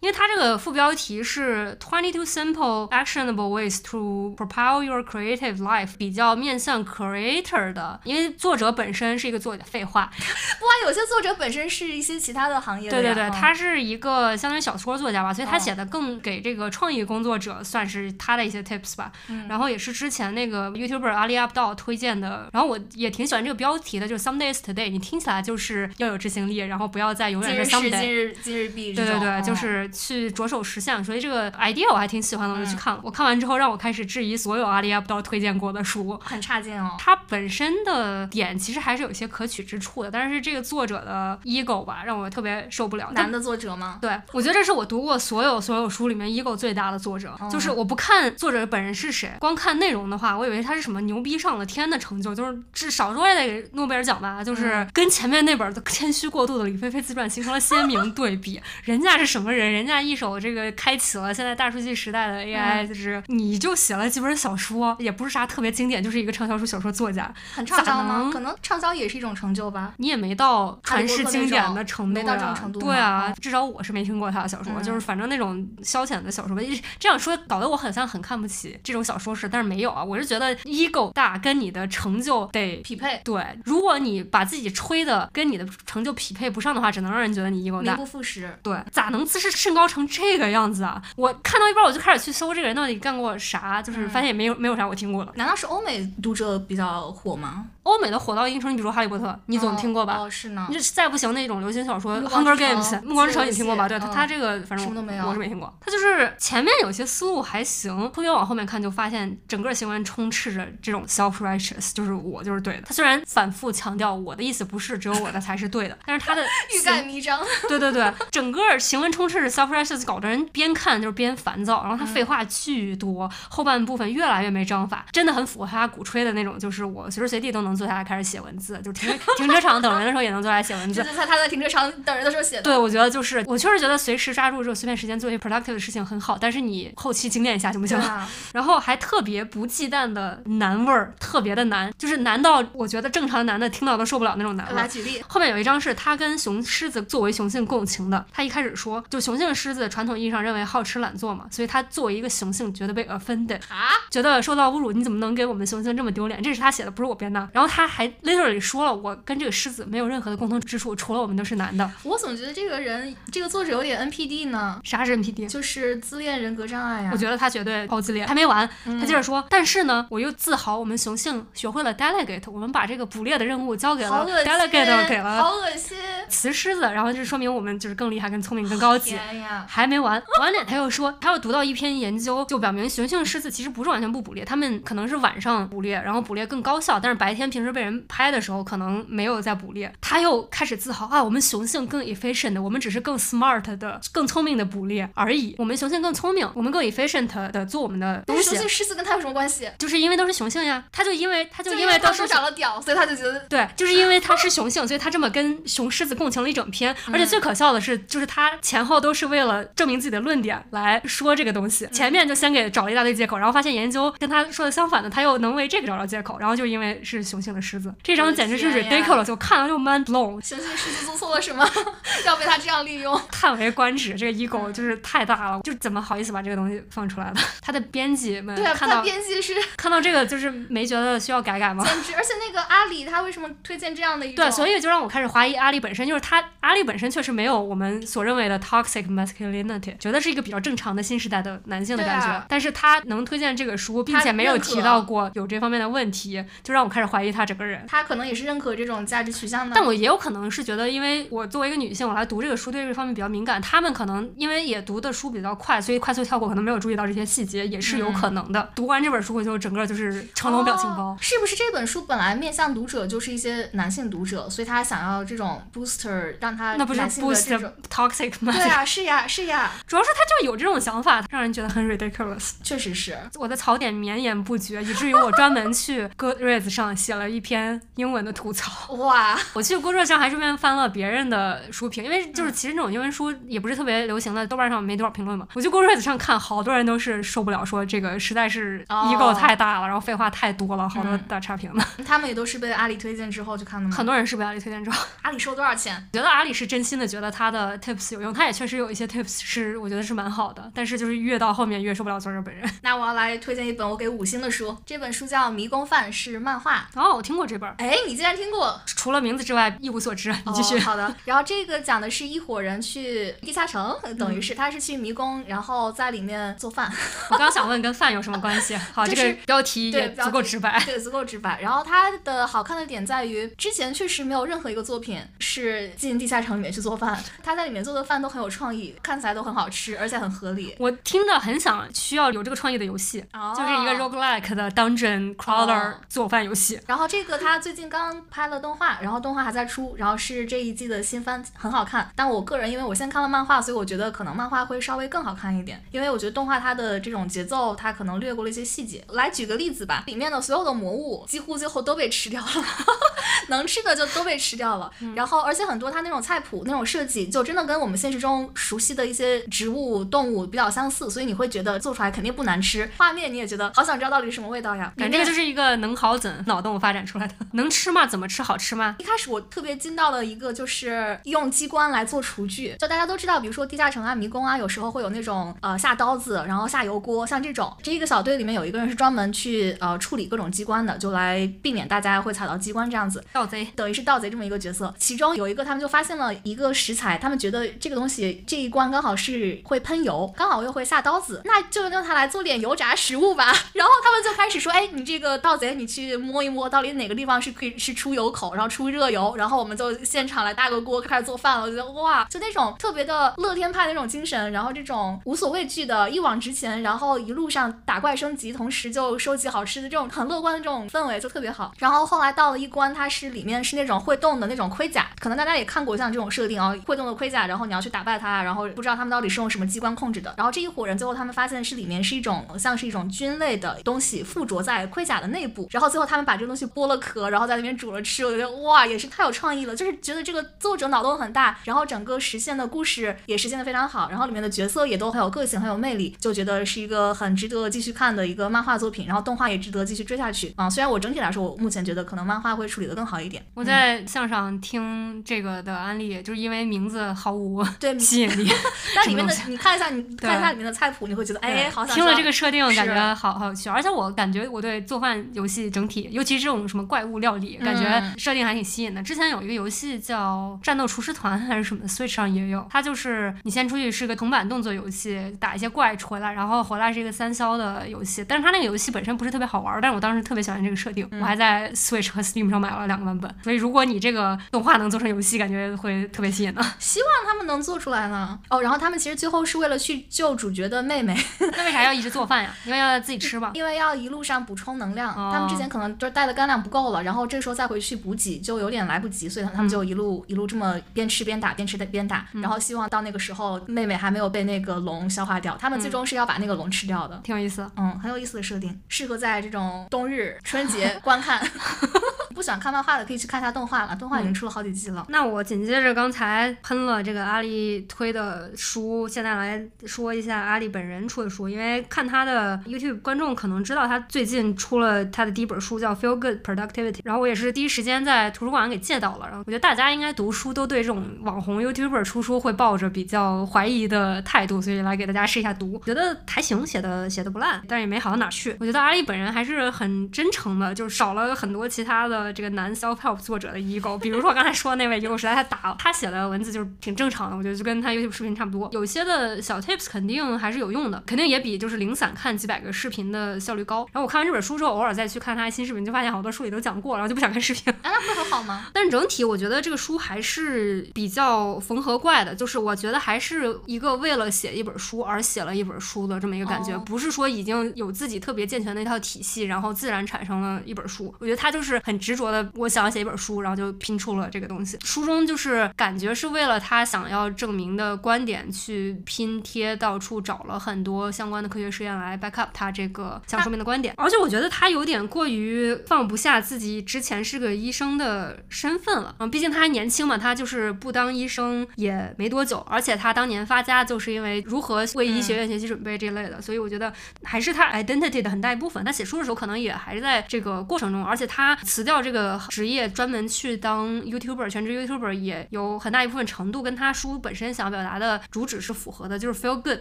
因为它这个副标题是 Twenty Two Simple Actionable Ways to Propel Your Creative Life，比较面向 creator 的。因为作者本身是一个作者，废话。不啊，有些作者本身是一些其他的行业的。对对对，他是一个相当于小说作家吧，所以他写的更给这个创意工作者算是他的一些 tips 吧。然后也是之前那个 YouTuber Ali Abdaal 推荐的。然后我也挺喜欢这个标题的，就是 Some Days Today，你听起来就是要有执行力，然后不要再永远是 Some Day。今日今日必对对对，就是去着手实现。所以这个 idea 我还挺喜欢的，我就去看了。我看完之后，让我开始质疑所有阿里阿布道推荐过的书，很差劲哦。它本身的点其实还是有些可取之处的，但是这个作者的 ego 吧，让我特别受不了。男的作者吗？对，我觉得这是我读过所有所有书里面 ego 最大的作者。就是我不看作者本人是谁，光看内容的话，我以为他是什么牛逼上了天的成就，就是至少说也得诺贝尔奖吧。就是跟前面那本的谦虚过度的李飞飞自传形成了鲜明对比。人家是什么人？人家一手这个开启了现在大数据时代的 AI，就是你就写了几本小说，也不是啥特别经典，就是一个畅销书小说作家，很畅销吗？可能畅销也是一种成就吧。你也没到传世经典的程度呀。对啊，至少我是没听过他的小说，就是反正那种消遣的小说吧。这样说搞得我很像很看不起这种小说似的，但是没有啊，我是觉得 ego 大跟你的成就得匹配。对，如果你把自己吹的跟你的成就匹配不上的话，只能让人觉得你 ego 大，名不副实。对，咋能自视甚高成这个样子啊？我看到一半我就开始去搜这个人到底干过啥，就是发现也没有没有啥我听过的。难道是欧美读者比较火吗？欧美的火到一定程度，比如说《哈利波特》，你总听过吧？哦，是呢。你再不行那种流行小说《Hunger Games》《暮光之城》，你听过吧？对他，他这个反正我是没听过。他就是前面有些思路还行，特别往后面看就发现整个行文充斥着这种 self righteous，就是我就是对的。他虽然反复强调我的意思不是只有我的才是对的，但是他的 欲盖弥彰。对对对，整个行文充斥着 self righteous，搞得人边看就是边烦躁。然后他废话巨多，后半部分越来越没章法，真的很符合他鼓吹的那种，就是我随时随地都能坐下来开始写文。字就停停车场等人的时候也能坐下来写文字，就在他在停车场等人的时候写的。对，我觉得就是我确实觉得随时抓住这种碎片时间做一些 productive 的事情很好，但是你后期精炼一下行不行？然后还特别不忌惮的难味儿，特别的难，就是难到我觉得正常男的听到都受不了那种难味来举例，后面有一张是他跟雄狮子作为雄性共情的，他一开始说，就雄性狮子传统意义上认为好吃懒做嘛，所以他作为一个雄性觉得被 offended 啊，觉得受到侮辱，你怎么能给我们雄性这么丢脸？这是他写的，不是我编的。然然后他还 literally 说了，我跟这个狮子没有任何的共同之处，除了我们都是男的。我总觉得这个人，这个作者有点 NPD 呢，啥是 NPD？就是自恋人格障碍呀、我觉得他绝对好自恋。还没完，他接着说，但是呢，我又自豪我们雄性学会了 delegate，我们把这个捕猎的任务交给了好，delegate 给了好恶心，雌狮子，然后就说明我们就是更厉害、更聪明、更高级。还没完，完了他又说，他又读到一篇研究，就表明雄性狮子其实不是完全不捕猎，他们可能是晚上捕猎，然后捕猎更高效，但是白天平时被人拍的时候可能没有在捕猎。他又开始自豪啊，我们雄性更 efficient，我们只是更 smart 的、更聪明的捕猎而已。我们雄性更聪明，我们更 efficient 的做我们的东西雄，性狮子跟他有什么关系？就是因为都是雄性呀。他就因为他就就因为都是他都长了屌，所以他就觉得对，就是因为他是雄性，所以他这么跟雄狮子共情了一整篇。而且最可笑的是，就是他前后都是为了证明自己的论点来说这个东西。前面就先给找了一大堆借口，然后发现研究跟他说的相反的，他又能为这个找到借口，然后就因为是雄性的狮子，这张简直是 ridiculous，我看了就 mind blown，雄性狮子做错了什么，要被他这样利用？叹为观止。这个 ego 就是太大了，就怎么好意思把这个东西放出来的？他的编辑们对啊，他看到编辑是 看到这个，就是没觉得需要改改吗？简直，而且那个阿里他为什么推荐这样的一个？对，所以就让我开始怀疑阿里本身，就是他阿里本身确实没有我们所认为的 toxic masculinity，觉得是一个比较正常的新时代的男性的感觉。啊但是他能推荐这个书，并且没有提到过有这方面的问题，就让我开始怀疑他整个人。他可能也是认可这种价值取向的。但我也有可能是觉得，因为我作为一个女性，我来读这个书，对这方面比较敏感。他们可能因为也读的书比较快，所以快速跳过，可能没有注意到这些细节，也是有可能的。读完这本书，我就整个就是成龙表情包。哦是不是这本书本来面向读者就是一些男性读者，所以他想要这种 booster 让他那不是男性的 boost 这种 toxic 吗？对啊，是呀，是呀，主要是他就有这种想法，让人觉得很 ridiculous。确实是。我的槽点绵延不绝，以至于我专门去 Goodreads 上写了一篇英文的吐槽。哇，我去 Goodreads 上还顺便翻了别人的书评，因为就是其实那种英文书也不是特别流行的，豆瓣上没多少评论嘛。我去 Goodreads 上看，好多人都是受不了，说这个实在是哦 ego 太大了，然后废话太多了，好多大差评的。他们也都是被阿里推荐之后去看的吗？很多人是被阿里推荐之后，阿里收多少钱？觉得阿里是真心的觉得他的 tips 有用，他也确实有一些 tips 是我觉得是蛮好的，但是就是越到后面越受不了作者本人。那我要来推荐一本我给五星的书，这本书叫《迷宫饭》，是漫画。哦，我听过这本儿，哎，你竟然听过？除了名字之外一无所知。你继续。哦。好的。然后这个讲的是一伙人去地下城，等于是他是去迷宫，然后在里面做饭。我刚想问跟饭有什么关系？好，就是这个标题也足够直白。对，足够直白。然后它的好看的点在于，之前确实没有任何一个作品是进地下城里面去做饭，他在里面做的饭都很有创意，看起来都很好吃，而且很合理。我听着很想需要有这个创意的游戏，哦就是一个 roguelike 的 dungeon crawler 哦做饭游戏。然后这个他最近刚拍了动画，然后动画还在出，然后是这一季的新番，很好看。但我个人因为我先看了漫画，所以我觉得可能漫画会稍微更好看一点，因为我觉得动画它的这种节奏，它可能略过了一些细节。来举个例子吧，里面的所有的魔物几乎最后都被吃掉了，能吃的就都被吃掉了。然后而且很多它那种菜谱那种设计，就真的跟我们现实中熟悉的一些植物、动物比较相似，所以你会觉得做出来肯定不难吃。画面你也觉得好想知道到底是什么味道呀，感觉这个就是一个能好整脑洞发展出来的，能吃吗？怎么吃？好吃吗？一开始我特别惊到了一个，就是用机关来做厨具。就大家都知道，比如说地下城啊、迷宫啊，有时候会有那种呃下刀子，然后下油锅，像这种。这一个小队里面有一个人是专门去呃处理各种机关的，就来避免大家会踩到机关这样子。盗贼。等于是盗贼这么一个角色。其中有一个他们就发现了一个食材，他们觉得这个东西这一关刚好是会喷油，刚好又会下刀子，那就用它来做点油炸食物吧。然后他们就开始说，哎，你这个盗贼，你去摸一摸，到底哪个地方是可以是出油口，然后出热油，然后我们就现场来搭个锅开始做饭了。我觉得哇，就那种特别的乐天派那种精神，然后这种无所畏惧的一往直前，然后一路上打怪升级，同时就收集好吃的这种很乐观的这种氛围就特别好。然后后来到了一关，它是里面是那种会动的那种盔甲，可能大家也看过像这种设定啊，会动的盔甲，然后你要去打败它，然后不知道他们到底是用什么机关控制的。然后这一伙人最后他们发现是里面是一种像是一种菌类的东西附着在盔甲的内部，然后最后他们把这个东西剥了壳，然后在里面煮了吃。我觉得哇，也是太有创意了，就是觉得这个作者脑洞很大，然后整个实现的故事也实现的非常好，然后里面的角色也都很有个性，很有魅力，就觉得是一个很值得继续看的一个漫画作品，然后动画也值得继续追下去啊。虽然我整体来说，我目前觉得可能漫画会处理的更好一点。我在向上听这个的案例，就是因为名字毫无对 吸引力。但里面的你看一下，你看一下里面的菜谱，你会觉得哎，好想听了这个设定，感觉好好趣。而且我感觉我对做饭游戏整体，尤其是这种什么怪物料理，感觉嗯设定还挺吸引的。之前有一个游戏叫《战斗厨师团》还是什么，Switch 上也有。它就是你先出去是个铜板动作游戏，打一些怪出来，然后回来是一个三消的游戏。但是它那个游戏本身不是特别好玩，但是我当时特别喜欢这个设定，我还在 Switch 和 Steam 上买了两个版本。所以如果你这个动画能做成游戏，感觉会特别吸引的。希望他们能做出来呢。哦，然后他们其实最后是为了去救主角的妹妹，那为啥要一直做饭呀？因为要自己吃嘛。因为要一路上补充能量。哦他们之前可能就是带的干粮不够了，然后这时候再回去补给就有点来不及，所以他们就一路、一路这么边吃边打，边吃边打，然后希望到那个时候妹妹还没有被那个龙消化掉，他们最终是要把那个龙吃掉的。挺有意思。嗯，很有意思的设定，适合在这种冬日春节 观看。不喜欢看漫画的可以去看一下动画了，动画已经出了好几季了。那我紧接着刚才喷了这个阿丽推的书，现在来说一下阿丽本人出的书，因为看他的 YouTube 观众可能知道他最近出了他的第一本书叫《Feel Good Productivity》，然后我也是第一时间在图书馆给借到了。然后我觉得大家应该读书都对这种网红 YouTuber 出书会抱着比较怀疑的态度，所以来给大家试一下读，觉得还行，写的写的不烂，但是也没好到哪去。我觉得阿丽本人还是很真诚的，就是少了很多其他的这个男 self help 作者的 ego。比如说我刚才说的那位 ego 实在太打了，他写的文字就是挺正常的，我觉得就跟他 YouTube 视频差不多。有些的小 tips 肯定还是有用的，肯定也比就是零散看几百个视频的效率高。然后我看完这本书之后，偶尔再去看他新视频，就发现好多书里都讲过，然后就不想看视频。哎，那不很好吗？但是整体我觉得这个书还是比较缝合怪的，就是我觉得还是一个为了写一本书而写了一本书的这么一个感觉，哦不是说已经有自己特别健全的一套体系，然后自然产生了一本书。我觉得他就是很执着的，我想要写一本书，然后就拼出了这个东西。书中就是感觉是为了他想要证明的观点去拼贴，到处找了很多相关的科学实验来 back up 他这个想说明的观点。而且我觉得他有点过于放不下自己之前是个医生的身份了。嗯，毕竟他还年轻嘛，他就是不当医生也没多久，而且他当年发家就是因为如何为医学院学习准备这类的，所以我觉得还是他 identity 的很大一部分。他写书的时候可能也还是在这个过程中，而且他辞掉这个职业，专门去当 YouTuber，全职 YouTuber 也有很大一部分程度跟他书本身想表达的主旨是符合的，就是 feel good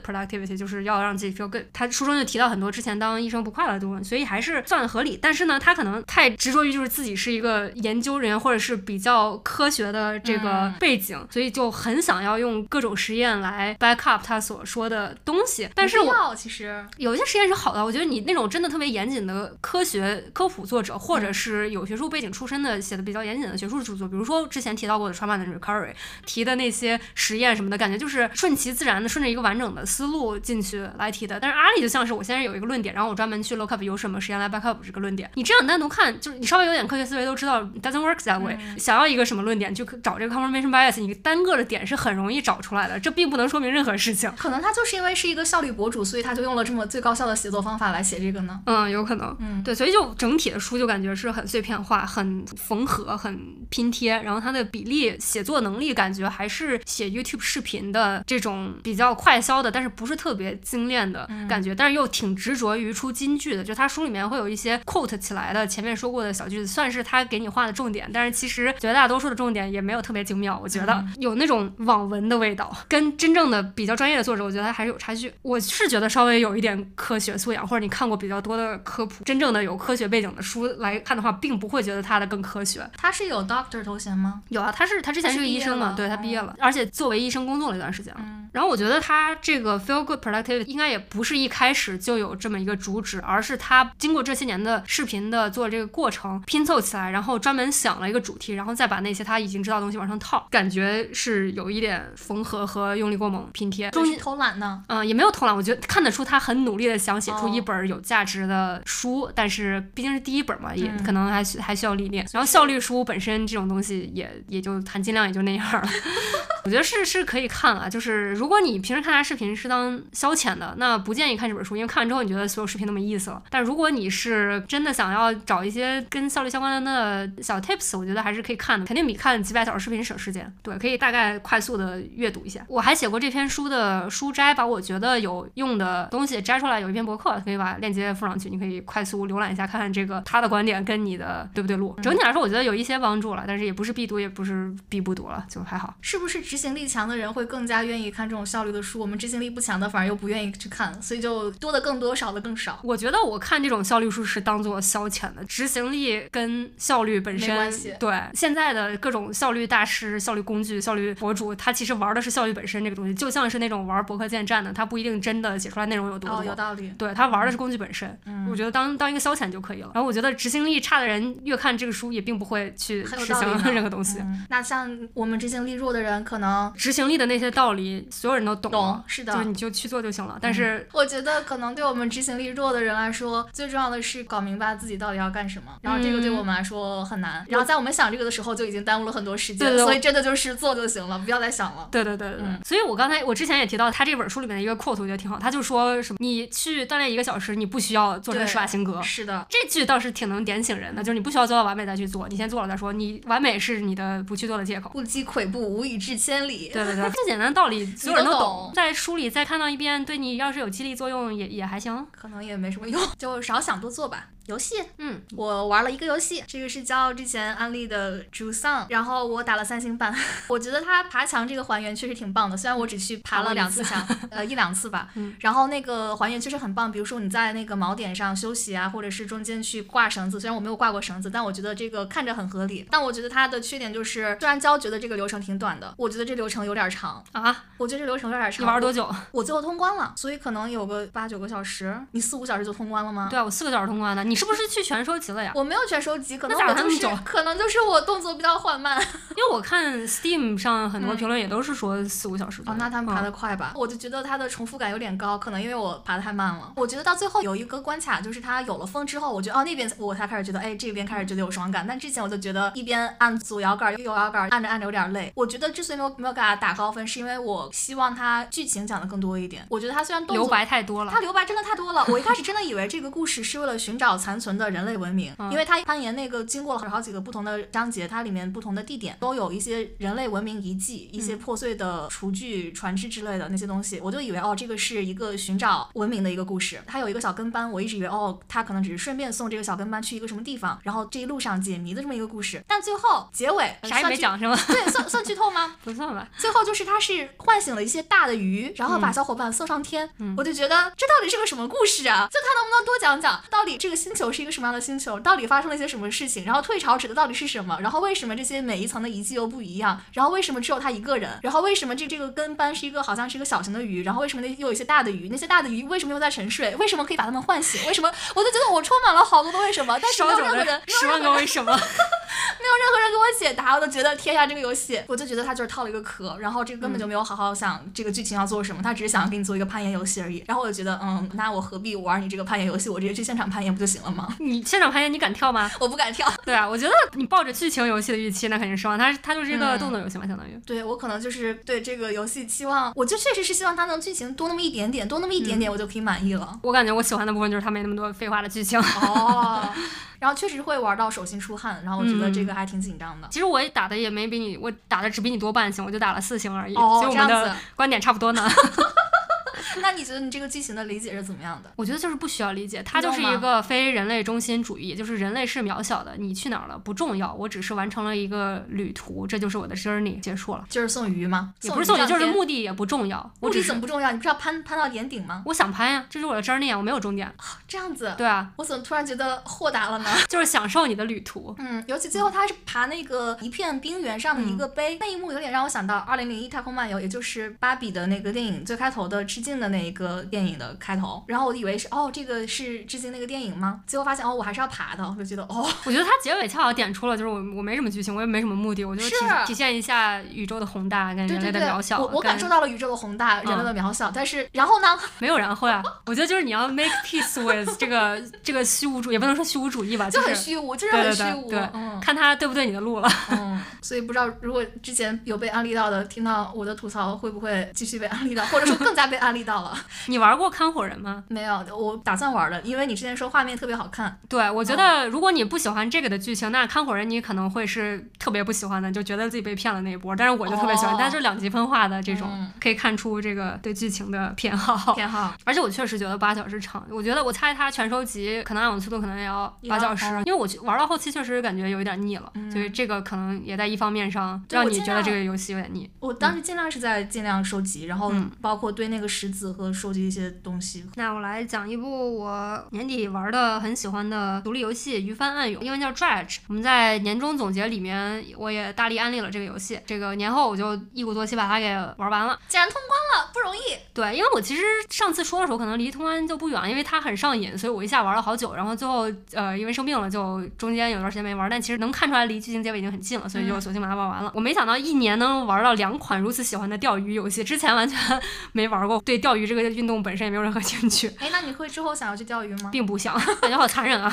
productivity，就是要让自己 feel good。他书中就提到很多之前当医生不快乐的部分，所以还是算合理。但是呢，他可能太执着于就是自己是一个研究人员或者是比较科学的这个嗯背景，所以就很想要用各种实验来 back up 他所说的东西。但是我其实有一些实验是好的，我觉得你那种真的特别严谨的科学科普作者，或者是有学术背景出身的写的比较严谨的学术著作，比如说之前提到过的 Trauma and Recovery 提的那些实验什么的，感觉就是顺其自然的顺着一个完整的思路进去来提的。但是阿里就像是我现在有一个论点，然后我专门去 look up 有什么实验来 back up 这个论点。你这样单独看，就是你稍微有点科学思维都知道 doesn't work that way、想要一个什么论点，就找这个 confirmation bias，你单个的点是很容易找出来的，这并不能说明任何事情。可能他就是因为是一个效率博主，所以他就用了这么最高效的写作方法来写这个呢。嗯，有可能。嗯，对，所以就整体的书就感觉是很碎片化、很缝合、很拼贴，然后他的比例、写作能力感觉还是写 YouTube 视频的这种比较快消的，但是不是特别精炼的感觉，但是又挺执着于出金句的。就他书里面会有一些 quote 起来的前面说过的小句子，算是他给你画的重点，但是其实绝大多数的重点也没有特别精妙，我觉得有那种网文的味道，跟真正的比较专业的作者，我觉得还是有差距。我是觉得稍微有一点科学素养，或者你看过比较多的科普，真正的有科学背景的书来看的话，并不会觉得他的更科学。他是有 doctor 头衔吗？有啊，他是他之前是个医生嘛，对他毕业了，而且作为医生工作了一段时间了。嗯然后我觉得他这个 feel good productivity 应该也不是一开始就有这么一个主旨，而是他经过这些年的视频的做这个过程拼凑起来，然后专门想了一个主题，然后再把那些他已经知道的东西往上套，感觉是有一点缝合和用力过猛拼贴。中就是间偷懒呢。嗯，也没有偷懒，我觉得看得出他很努力的想写出一哦本有价值的书，但是毕竟是第一本嘛，也嗯可能还需还需要历练。然后效率书本身这种东西也也就含金量也就那样了，我觉得是是可以看啊。就是如果你平时看他视频是当消遣的，那不建议看这本书，因为看完之后你觉得所有视频都没意思了。但如果你是真的想要找一些跟效率相关的小 tips，我觉得还是可以看的，肯定比看几百小时视频省时间。对，可以大概快速的阅读一下。我还写过这篇书的书摘，把我觉得有用的东西摘出来，有一篇博客，可以把链接附上去，你可以快速浏览一下，看看这个他的观点跟你的对不对路。整体来说，我觉得有一些帮助了，但是也不是必读，也不是必不读了，就还好。是不是执行力强的人会更加愿意看这种效率的书，我们执行力不强的反而又不愿意去看，所以就多的更多，少的更少。我觉得我看这种效率书是当做消遣的，执行力跟效率本身没关系对现在的各种效率大师、效率工具、效率博主，他其实玩的是效率本身这个东西，就像是那种玩博客建站的，他不一定真的写出来内容有多哦，多。有道理。对他玩的是工具本身，嗯我觉得当当一个消遣就可以了。然后我觉得执行力差的人越看这个书，也并不会去实行 任何东西。嗯那像我们执行力弱的人，可能执行力的那些道理，所有人都懂懂，是的就是你就去做就行了。但是我觉得可能对我们执行力弱的人来说，最重要的是搞明白自己到底要干什么。然后这个对我们来说很难。然后在我们想这个的时候，就已经耽误了很多时间。对对对所以真的就是做就行了，不要再想了。对对对嗯所以我刚才我之前也提到他这本书里面的一个 quote，我觉得挺好，他就说什么你去锻炼一个小时，你不需要做成对施瓦辛格。是的，这句倒是挺能点醒人的，就是你不需要做到完美再去做，你先做了再说。你完美是你的不去做的借口。不积跬步，无以至千里。对对对，最简单的道理所有人都懂，在书里再看到一遍，对你要是有激励作用也也还行。可能也没什么用，就少想多做吧。游戏，嗯，我玩了一个游戏，这个是叫之前安利的《主丧》，然后我打了三星半。我觉得它爬墙这个还原确实挺棒的，虽然我只去爬了两次墙，呃一两次吧。嗯然后那个还原确实很棒，比如说你在那个锚点上休息啊，或者是中间去挂绳子，虽然我没有挂过绳子，但我觉得这个看着很合理。但我觉得它的缺点就是，虽然教觉得这个流程挺短的，我觉得这流程有点长。啊，我觉得这流程有点长。你玩多久？我最后通关了，所以可能有个八九个小时。你四五小时就通关了吗？对啊，我四个小时通关的。你是不是去全收集了呀？我没有全收集，可能我就是可能就是我动作比较缓慢。因为我看 Steam 上很多嗯评论也都是说四五小时左哦。，那他们爬嗯得快吧？我就觉得它的重复感有点高，可能因为我爬得太慢了。我觉得到最后有一个关卡，就是它有了风之后，我觉得哦那边我才开始觉得，哎这边开始觉得有爽感。但之前我就觉得一边按左摇杆右摇杆，按着按着有点累。我觉得之所以没有没有给它打高分，是因为我希望它剧情讲的更多一点。我觉得它虽然动留白太多了它。留白真的太多了。我一开始真的以为这个故事是为了寻找残存的人类文明，嗯因为它攀岩那个经过了好几个不同的章节，它里面不同的地点都有一些人类文明遗迹、一些破碎的厨具、船只之类的那些东西，我就以为哦，这个是一个寻找文明的一个故事。它有一个小跟班，我一直以为哦，他可能只是顺便送这个小跟班去一个什么地方，然后这一路上解谜的这么一个故事。但最后结尾啥也，没讲是吗？对，算算剧透吗？不算吧。最后就是他是唤醒了一些大的鱼，然后把小伙伴送上天。嗯我就觉得这到底是个什么故事啊？就他能不能多讲讲，到底这个星球是一个什么样的星球？到底发生了一些什么事情？然后退潮指的到底是什么？然后为什么这些每一层的遗迹又不一样？然后为什么只有他一个人？然后为什么这这个跟班是一个好像是一个小型的鱼？然后为什么那又有一些大的鱼？那些大的鱼为什么又在沉睡？为什么可以把他们唤醒？为什么？我就觉得我充满了好多的为什么，但是没有任何人，十万个为什么？没有任何人给我解答，我都觉得天下这个游戏，我就觉得他就是套了一个壳，然后这个根本就没有好好想这个剧情要做什么，他只是想给你做一个攀岩游戏而已。然后我就觉得，嗯，那我何必玩你这个攀岩游戏？我直接去现场攀岩不就行了吗？你现场攀岩你敢跳吗？我不敢跳。对啊，我觉得你抱着剧情游戏的预期，那肯定失望。它它就是一个嗯动作游戏嘛，相当于。对我可能就是对这个游戏期望，我就确实是希望它能剧情多那么一点点，多那么一点点，我就可以满意了。我感觉我喜欢的部分就是它没那么多废话的剧情。哦，然后确实会玩到手心出汗，然后我觉得这个还挺紧张的。其实我也打的也没比你，我打的只比你多半星，我就打了四星而已，哦所以我们的观点差不多呢。那你觉得你这个剧情的理解是怎么样的？我觉得就是不需要理解，它就是一个非人类中心主义，就是人类是渺小的，你去哪儿了不重要，我只是完成了一个旅途，这就是我的 journey 结束了。就是送鱼吗？也不是送鱼，就是目的也不重要，我目的怎么不重要？你不是要攀攀到岩顶吗？我想攀呀，这是我的 journey 啊，我没有终点。这样子，对啊，我怎么突然觉得豁达了呢？就是享受你的旅途。嗯，尤其最后他是爬那个一片冰原上的一个碑，那一幕有点让我想到《二零零一太空漫游》，也就是芭比的那个电影最开头的致敬的那一个电影的开头。然后我以为是哦，这个是致敬那个电影吗？结果发现哦，我还是要爬的，我就觉得哦，我觉得它结尾恰好点出了，就是我我没什么剧情，我也没什么目的，我就是体体现一下宇宙的宏大跟人类对对对，的渺小。我我感受到了宇宙的宏大，人类的渺小。但是然后呢？没有然后呀，我觉得就是你要 make peace with 这个这个虚无主，也不能说虚无主义吧，就是很虚无，就是对很虚无。对对对，嗯看他对不对你的路了。嗯，所以不知道如果之前有被安利到的，听到我的吐槽，会不会继续被安利到，或者说更加被安利到？到了。你玩过看火人吗？没有，我打算玩的，因为你之前说画面特别好看。对，我觉得如果你不喜欢这个的剧情，那看火人你可能会是特别不喜欢的，就觉得自己被骗了那一波。但是我就特别喜欢，哦但是两极分化的这种，嗯可以看出这个对剧情的偏好。偏好。而且我确实觉得八小时长，我觉得我猜它全收集可能按我速度可能也要八小时哦，因为我去玩到后期确实感觉有一点腻了，嗯所以这个可能也在一方面上让你觉得这个游戏有点腻。我当时尽量是在尽量收集，然后嗯包括对那个石子和收集一些东西。那我来讲一部我年底玩的很喜欢的独立游戏《鱼帆暗涌》，英文叫 Dredge。我们在年终总结里面，我也大力安利了这个游戏。这个年后我就一鼓作气把它给玩完了。竟然通关了，不容易。对，因为我其实上次说的时候，可能离通关就不远，因为它很上瘾，所以我一下玩了好久。然后最后呃，因为生病了，就中间有段时间没玩。但其实能看出来离剧情结尾已经很近了，所以就索性把它玩完了。我没想到一年能玩到两款如此喜欢的钓鱼游戏，之前完全 没玩过，对钓鱼这个运动本身也没有任何兴趣。哎，那你会之后想要去钓鱼吗？并不想，感觉好残忍啊！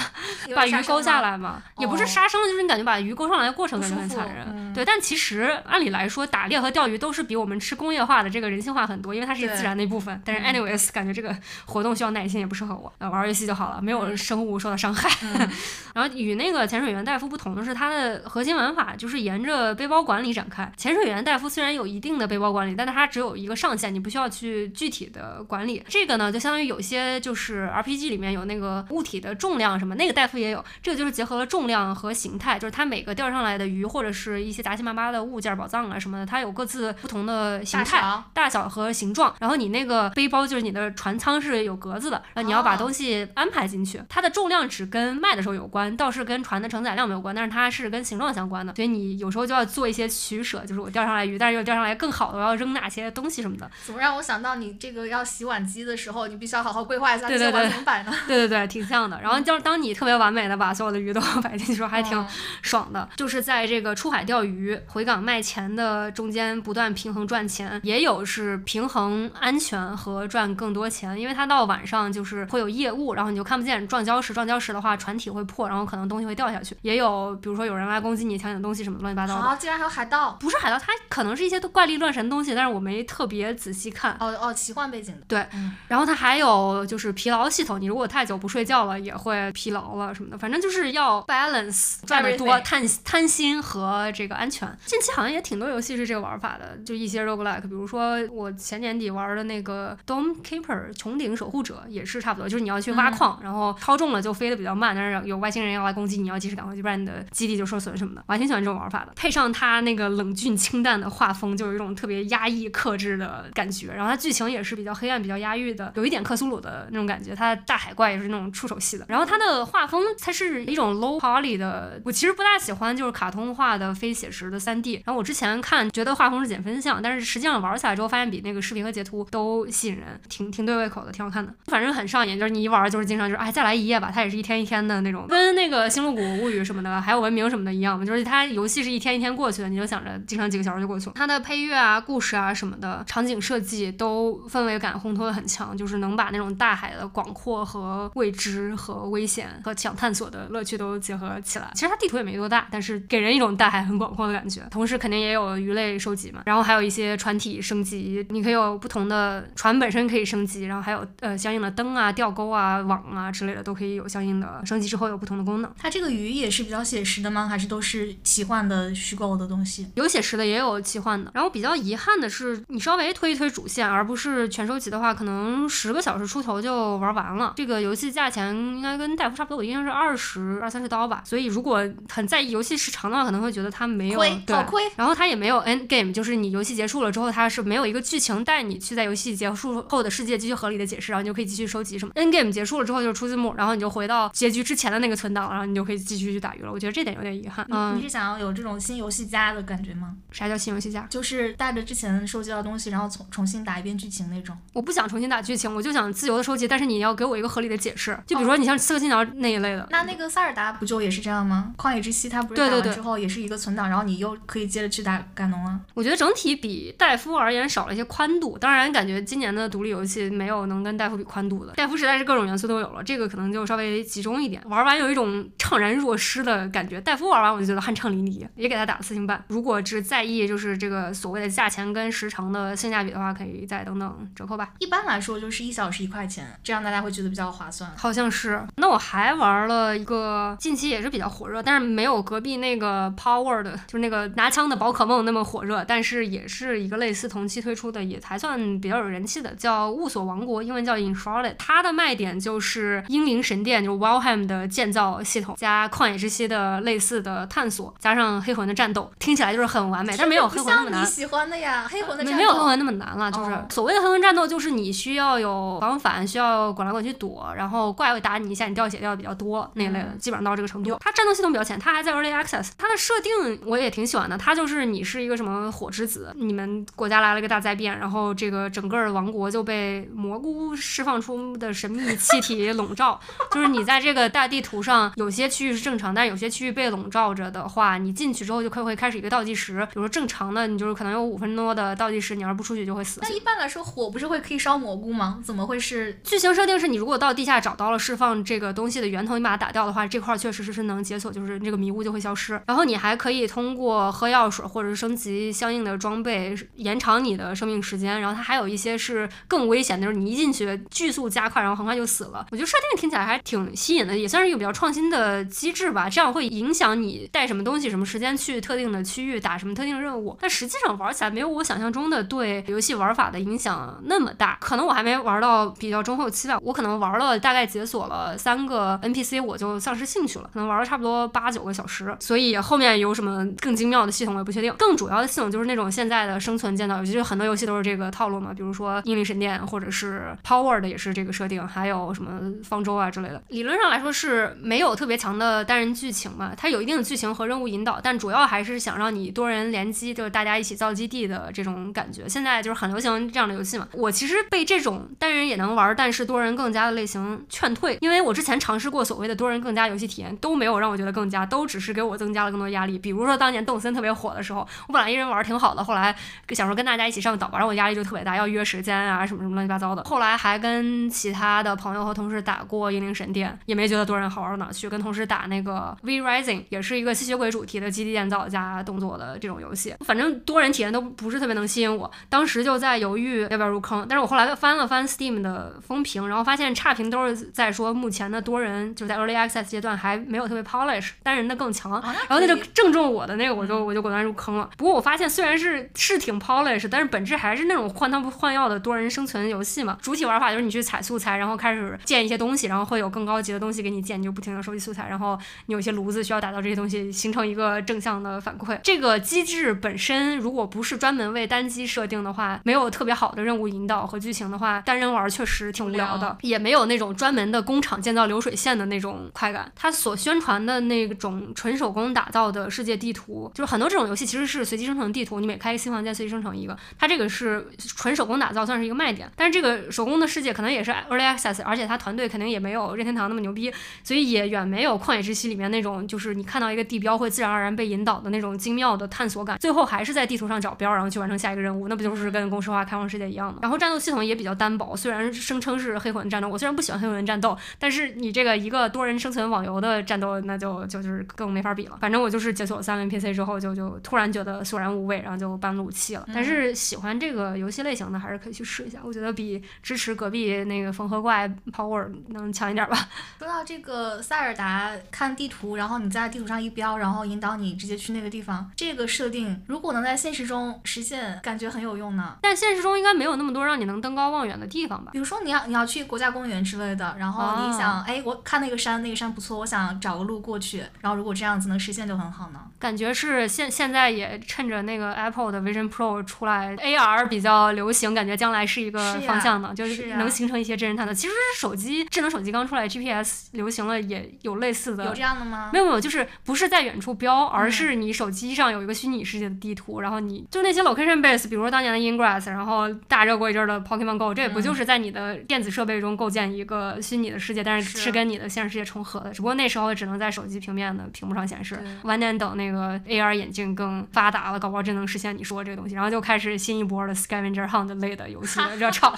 把鱼勾杀生吗。下来嘛，也不是哦杀生，就是你感觉把鱼勾上来的过程感觉很残忍。嗯对，但其实按理来说，打猎和钓鱼都是比我们吃工业化的这个人性化很多，因为它是对自然的一部分。但是嗯 anyways，感觉这个活动需要耐心，也不适合我。呃，玩儿游戏就好了，没有生物受到伤害。嗯 然后与那个潜水员戴夫不同的是，它的核心玩法就是沿着背包管理展开。潜水员戴夫虽然有一定的背包管理，但它只有一个上限，你不需要去具体的管理。这个呢，就相当于有些就是 RPG 里面有那个物体的重量什么，那个戴夫也有。这个就是结合了重量和形态，就是它每个钓上来的鱼或者是一些杂七八八的物件、宝藏啊什么的，它有各自不同的形态。大小和形状，然后你那个背包就是你的船舱是有格子的，然后你要把哦东西安排进去。它的重量只跟卖的时候有关，倒是跟船的承载量没有关，但是它是跟形状相关的，所以你有时候就要做一些取舍，就是我钓上来鱼，但是又钓上来更好的，我要扔哪些东西什么的。怎么让我想到你这个要洗碗机的时候，你必须要好好规划一下这些碗怎么摆呢？对对对，挺像的。然后就是当你特别完美的把所有的鱼都 摆进去的时候，还挺嗯爽的，就是在这个出海钓鱼、回港卖钱的中间不断平衡赚钱，也有是平衡安全和赚更多钱，因为它到晚上就是会有夜雾，然后你就看不见撞礁石，撞礁石的话船体会破，然后可能东西会掉下去，也有比如说有人来攻击你，抢你的东西什么乱七八糟的。好，竟然还有海盗。不是海盗，它可能是一些怪力乱神的东西，但是我没特别仔细看。哦哦，奇幻背景的。对嗯然后它还有就是疲劳系统，你如果太久不睡觉了，也会疲劳了什么的。反正就是要 balance 赚的多、贪贪心和这个安全。近期好像也挺多游戏是这个玩法的，就一些 roguelike，比如说我前年底玩的那个 Dome Keeper 穹顶守护者也是差不多，就是你要去挖矿，然后超重了就飞得比较慢，但是有外星人要来攻击，你要及时赶回去，不然你的基地就受损什么的。我还挺喜欢这种玩法的，配上它那个冷峻清淡的画风，就有一种特别压抑克制的感觉。然后它剧情也是是比较黑暗、比较压抑的，有一点克苏鲁的那种感觉。它大海怪也是那种触手系的。然后它的画风，它是一种 low poly 的，我其实不大喜欢就是卡通化的非写实的 3D。然后我之前看觉得画风是减分项，但是实际上玩起来之后发现比那个视频和截图都吸引人，挺挺对胃口的，挺好看的。反正很上瘾，就是你一玩就是经常就是哎再来一页吧，它也是一天一天的那种，跟那个《星露谷物语》什么的，还有文明什么的一样嘛，就是它游戏是一天一天过去的，你就想着经常几个小时就过去了。它的配乐啊、故事啊什么的，场景设计都氛围感烘托的很强，就是能把那种大海的广阔和未知和危险和想探索的乐趣都结合起来。其实它地图也没多大，但是给人一种大海很广阔的感觉。同时肯定也有鱼类收集嘛，然后还有一些船体升级，你可以有不同的船本身可以升级，然后还有呃相应的灯啊、钓钩啊、网啊之类的都可以有相应的升级之后有不同的功能。它这个鱼也是比较写实的吗？还是都是奇幻的、虚构的东西？有写实的，也有奇幻的。然后比较遗憾的是，你稍微推一推主线，而不是全收集的话，可能十个小时出头就玩完了。这个游戏价钱应该跟戴夫差不多，我印象是二十二三十刀吧。所以如果很在意游戏时长的话，可能会觉得它没有亏，对好亏。然后它也没有 end game，就是你游戏结束了之后，它是没有一个剧情带你去在游戏结束后的世界继续合理的解释，然后你就可以继续收集什么。end game 结束了之后就是出字幕，然后你就回到结局之前的那个存档，然后你就可以继续去打鱼了。我觉得这点有点遗憾。嗯你嗯，是想要有这种新游戏家的感觉吗？啥叫新游戏家？就是带着之前收集到的东西，然后重重新打一遍剧情那种。我不想重新打剧情，我就想自由的收集，但是你要给我一个合理的解释。就比如说你像《刺客信条》那一类的，那那个塞尔达不就也是这样吗？旷野之息它不是打完之后也是一个存档，然后你又可以接着去打盖农啊？我觉得整体比戴夫而言少了一些宽度。当然，感觉今年的独立游戏没有能跟戴夫比宽度的。戴夫实在是各种元素都有了，这个可能就稍微集中一点。玩完有一种怅然若失的感觉。戴夫玩完我就觉得酣畅淋漓，也给他打了四星半。如果只在意就是这个所谓的价钱跟时长的性价比的话，可以再等等折扣吧。一般来说就是一小时一块钱，这样大家会觉得比较划算。好像是。那我还玩了一个近期也是比较火热，但是没有隔壁那个 Power 的，就是那个拿枪的宝可梦那么火热，但是也是一个类似同期推出的，也还算比较有人气的，叫雾锁王国，英文叫 In Charlotte。它的卖点就是英灵神殿，就是 Valheim 的建造系统，加旷野之息的类似的探索，加上黑魂的战斗，听起来就是很完美，但没有黑魂那么难。你喜欢的呀，黑魂的战斗没有黑魂那么难了，就是所谓的黑魂战斗，就是你需要有往返，需要滚来滚去躲，然后怪会打你一下，你掉血掉的比较多那一类的，基本上到这个程度。它战斗系统比较浅，它还在 Early Access。它的设定我也挺喜欢的，它就是你是一个什么火之子，你们国家来了一个大灾变，然后这个整个王国就被蘑菇释放出的神秘气体 笼罩，就是你在这个大地图上有些区域是正常，但有些区域被笼罩着的话，你进去之后就可会开始一个倒计时，比如说正常的你就是可能有五分多的倒计时，你要是不出去就会死。那一般来说火不是会可以烧蘑菇吗？怎么会是剧情设定是你如果到地下找到了释放这个东西的源头，你把它打掉的话，这块确实是是能解锁，就是这个迷雾就会消失。然后你还可以通过喝药水或者是升级相应的装备延长你的生命时间。然后它还有一些是更危险的，就是你一进去剧速加快，然后很快就死了。我觉得设定听起来还挺吸引的，也算是一个比较创新的机制吧。这样会影响你带什么东西、什么时间去特定的区域打什么特定任务。但实际上玩起来没有我想象中的对游戏玩法的影响那么大。可能我还没玩到比较中后期吧，我可能玩了大概解锁了三个 NPC，我就丧失兴趣了。可能玩了差不多八九个小时，所以后面有什么更精妙的系统我也不确定。更主要的系统就是那种现在的生存建造游戏，就很多游戏都是这个套路嘛。比如说《英灵神殿》或者是 Power 的也是这个设定，还有什么方舟啊之类的。理论上来说是没有特别强的单人剧情嘛，它有一定的剧情和任务引导，但主要还是想让你多人联机，就是大家一起造基地的这种感觉。现在就是很流行这样的游戏我其实被这种单人也能玩，但是多人更加的类型劝退，因为我之前尝试过所谓的多人更加游戏体验，都没有让我觉得更加，都只是给我增加了更多压力。比如说当年动森特别火的时候，我本来一人玩挺好的，后来想说跟大家一起上岛，然后我压力就特别大，要约时间啊什么什么乱七八糟的。后来还跟其他的朋友和同事打过《英灵神殿》，也没觉得多人好玩哪去。跟同事打那个 V Rising，也是一个吸血鬼主题的基地建造加动作的这种游戏，反正多人体验都不是特别能吸引我。当时就在犹豫要不要入坑，但是我后来翻了翻 Steam 的风评，然后发现差评都是在说目前的多人就在 Early Access 阶段还没有特别 polish，单人的更强。然后那就正中我的那个，我就我就果断入坑了。不过我发现虽然是是挺 polish，但是本质还是那种换汤不换药的多人生存游戏嘛。主体玩法就是你去采素材，然后开始建一些东西，然后会有更高级的东西给你建，你就不停的收集素材，然后你有些炉子需要打造这些东西，形成一个正向的反馈。这个机制本身如果不是专门为单机设定的话，没有特别好的任务引导和剧情的话，单人玩确实挺无聊的，也没有那种专门的工厂建造流水线的那种快感。它所宣传的那种纯手工打造的世界地图，就是很多这种游戏其实是随机生成地图，你每开一个新房间随机生成一个，它这个是纯手工打造，算是一个卖点。但是这个手工的世界可能也是 early access，而且它团队肯定也没有任天堂那么牛逼，所以也远没有旷野之息里面那种就是你看到一个地标会自然而然被引导的那种精妙的探索感。最后还是在地图上找标，然后去完成下一个任务，那不就是跟公式化开放世界一样吗？然后战斗系统也比较单薄，虽然声称是黑魂战斗，我虽然不喜欢黑魂战斗，但是你这个一个多人生存网游的战斗，那就就就是更没法比了。反正我就是解锁三个 NPC 之后，就就突然觉得索然无味，然后就半路弃了。但是喜欢这个游戏类型的，还是可以去试一下。我觉得比支持隔壁那个缝合怪 Power 能强一点吧。说到这个塞尔达看地图，然后你在地图上一标，然后引导你直接去那个地方，这个设定如果能在现实中实现，感觉很有用呢。但现实中应该没有那么多让你能登高望远的地方吧？比如说你要你要去国家公园之类的，然后你想，哎，我看那个山，那个山不错，我想找个路过去，然后如果这样子能实现就很好呢。感觉是现现在也趁着那个 Apple 的 Vision Pro 出来，AR 比较流行，感觉将来是一个方向呢，就是能形成一些真人探测。其实手机智能手机刚出来，GPS 流行了，也有类似的。有这样的吗？没有没有，就是不是在远处标，而是你手机上有一个虚拟世界的地图，然后你就那些 location base，比如说当年的 Ingress，然后大热过一阵的 Pokemon Go，这也不就是在你的电子设备中构建一个虚拟的世界，但是是跟你的现实世界重合的，只不过那时候只能在手机平面的屏幕上显示。晚点等那个 AR 眼镜更发达了，搞不好真能实现你说这个东西，然后就开始新一波的 Scavenger Hunt 类的游戏的热潮。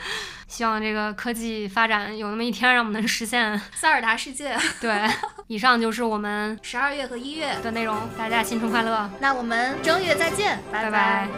希望这个科技发展有那么一天，让我们能实现 塞尔达世界。对，以上就是我们十二月和一月的内容，大家新春快乐，那我们正月再见，拜拜拜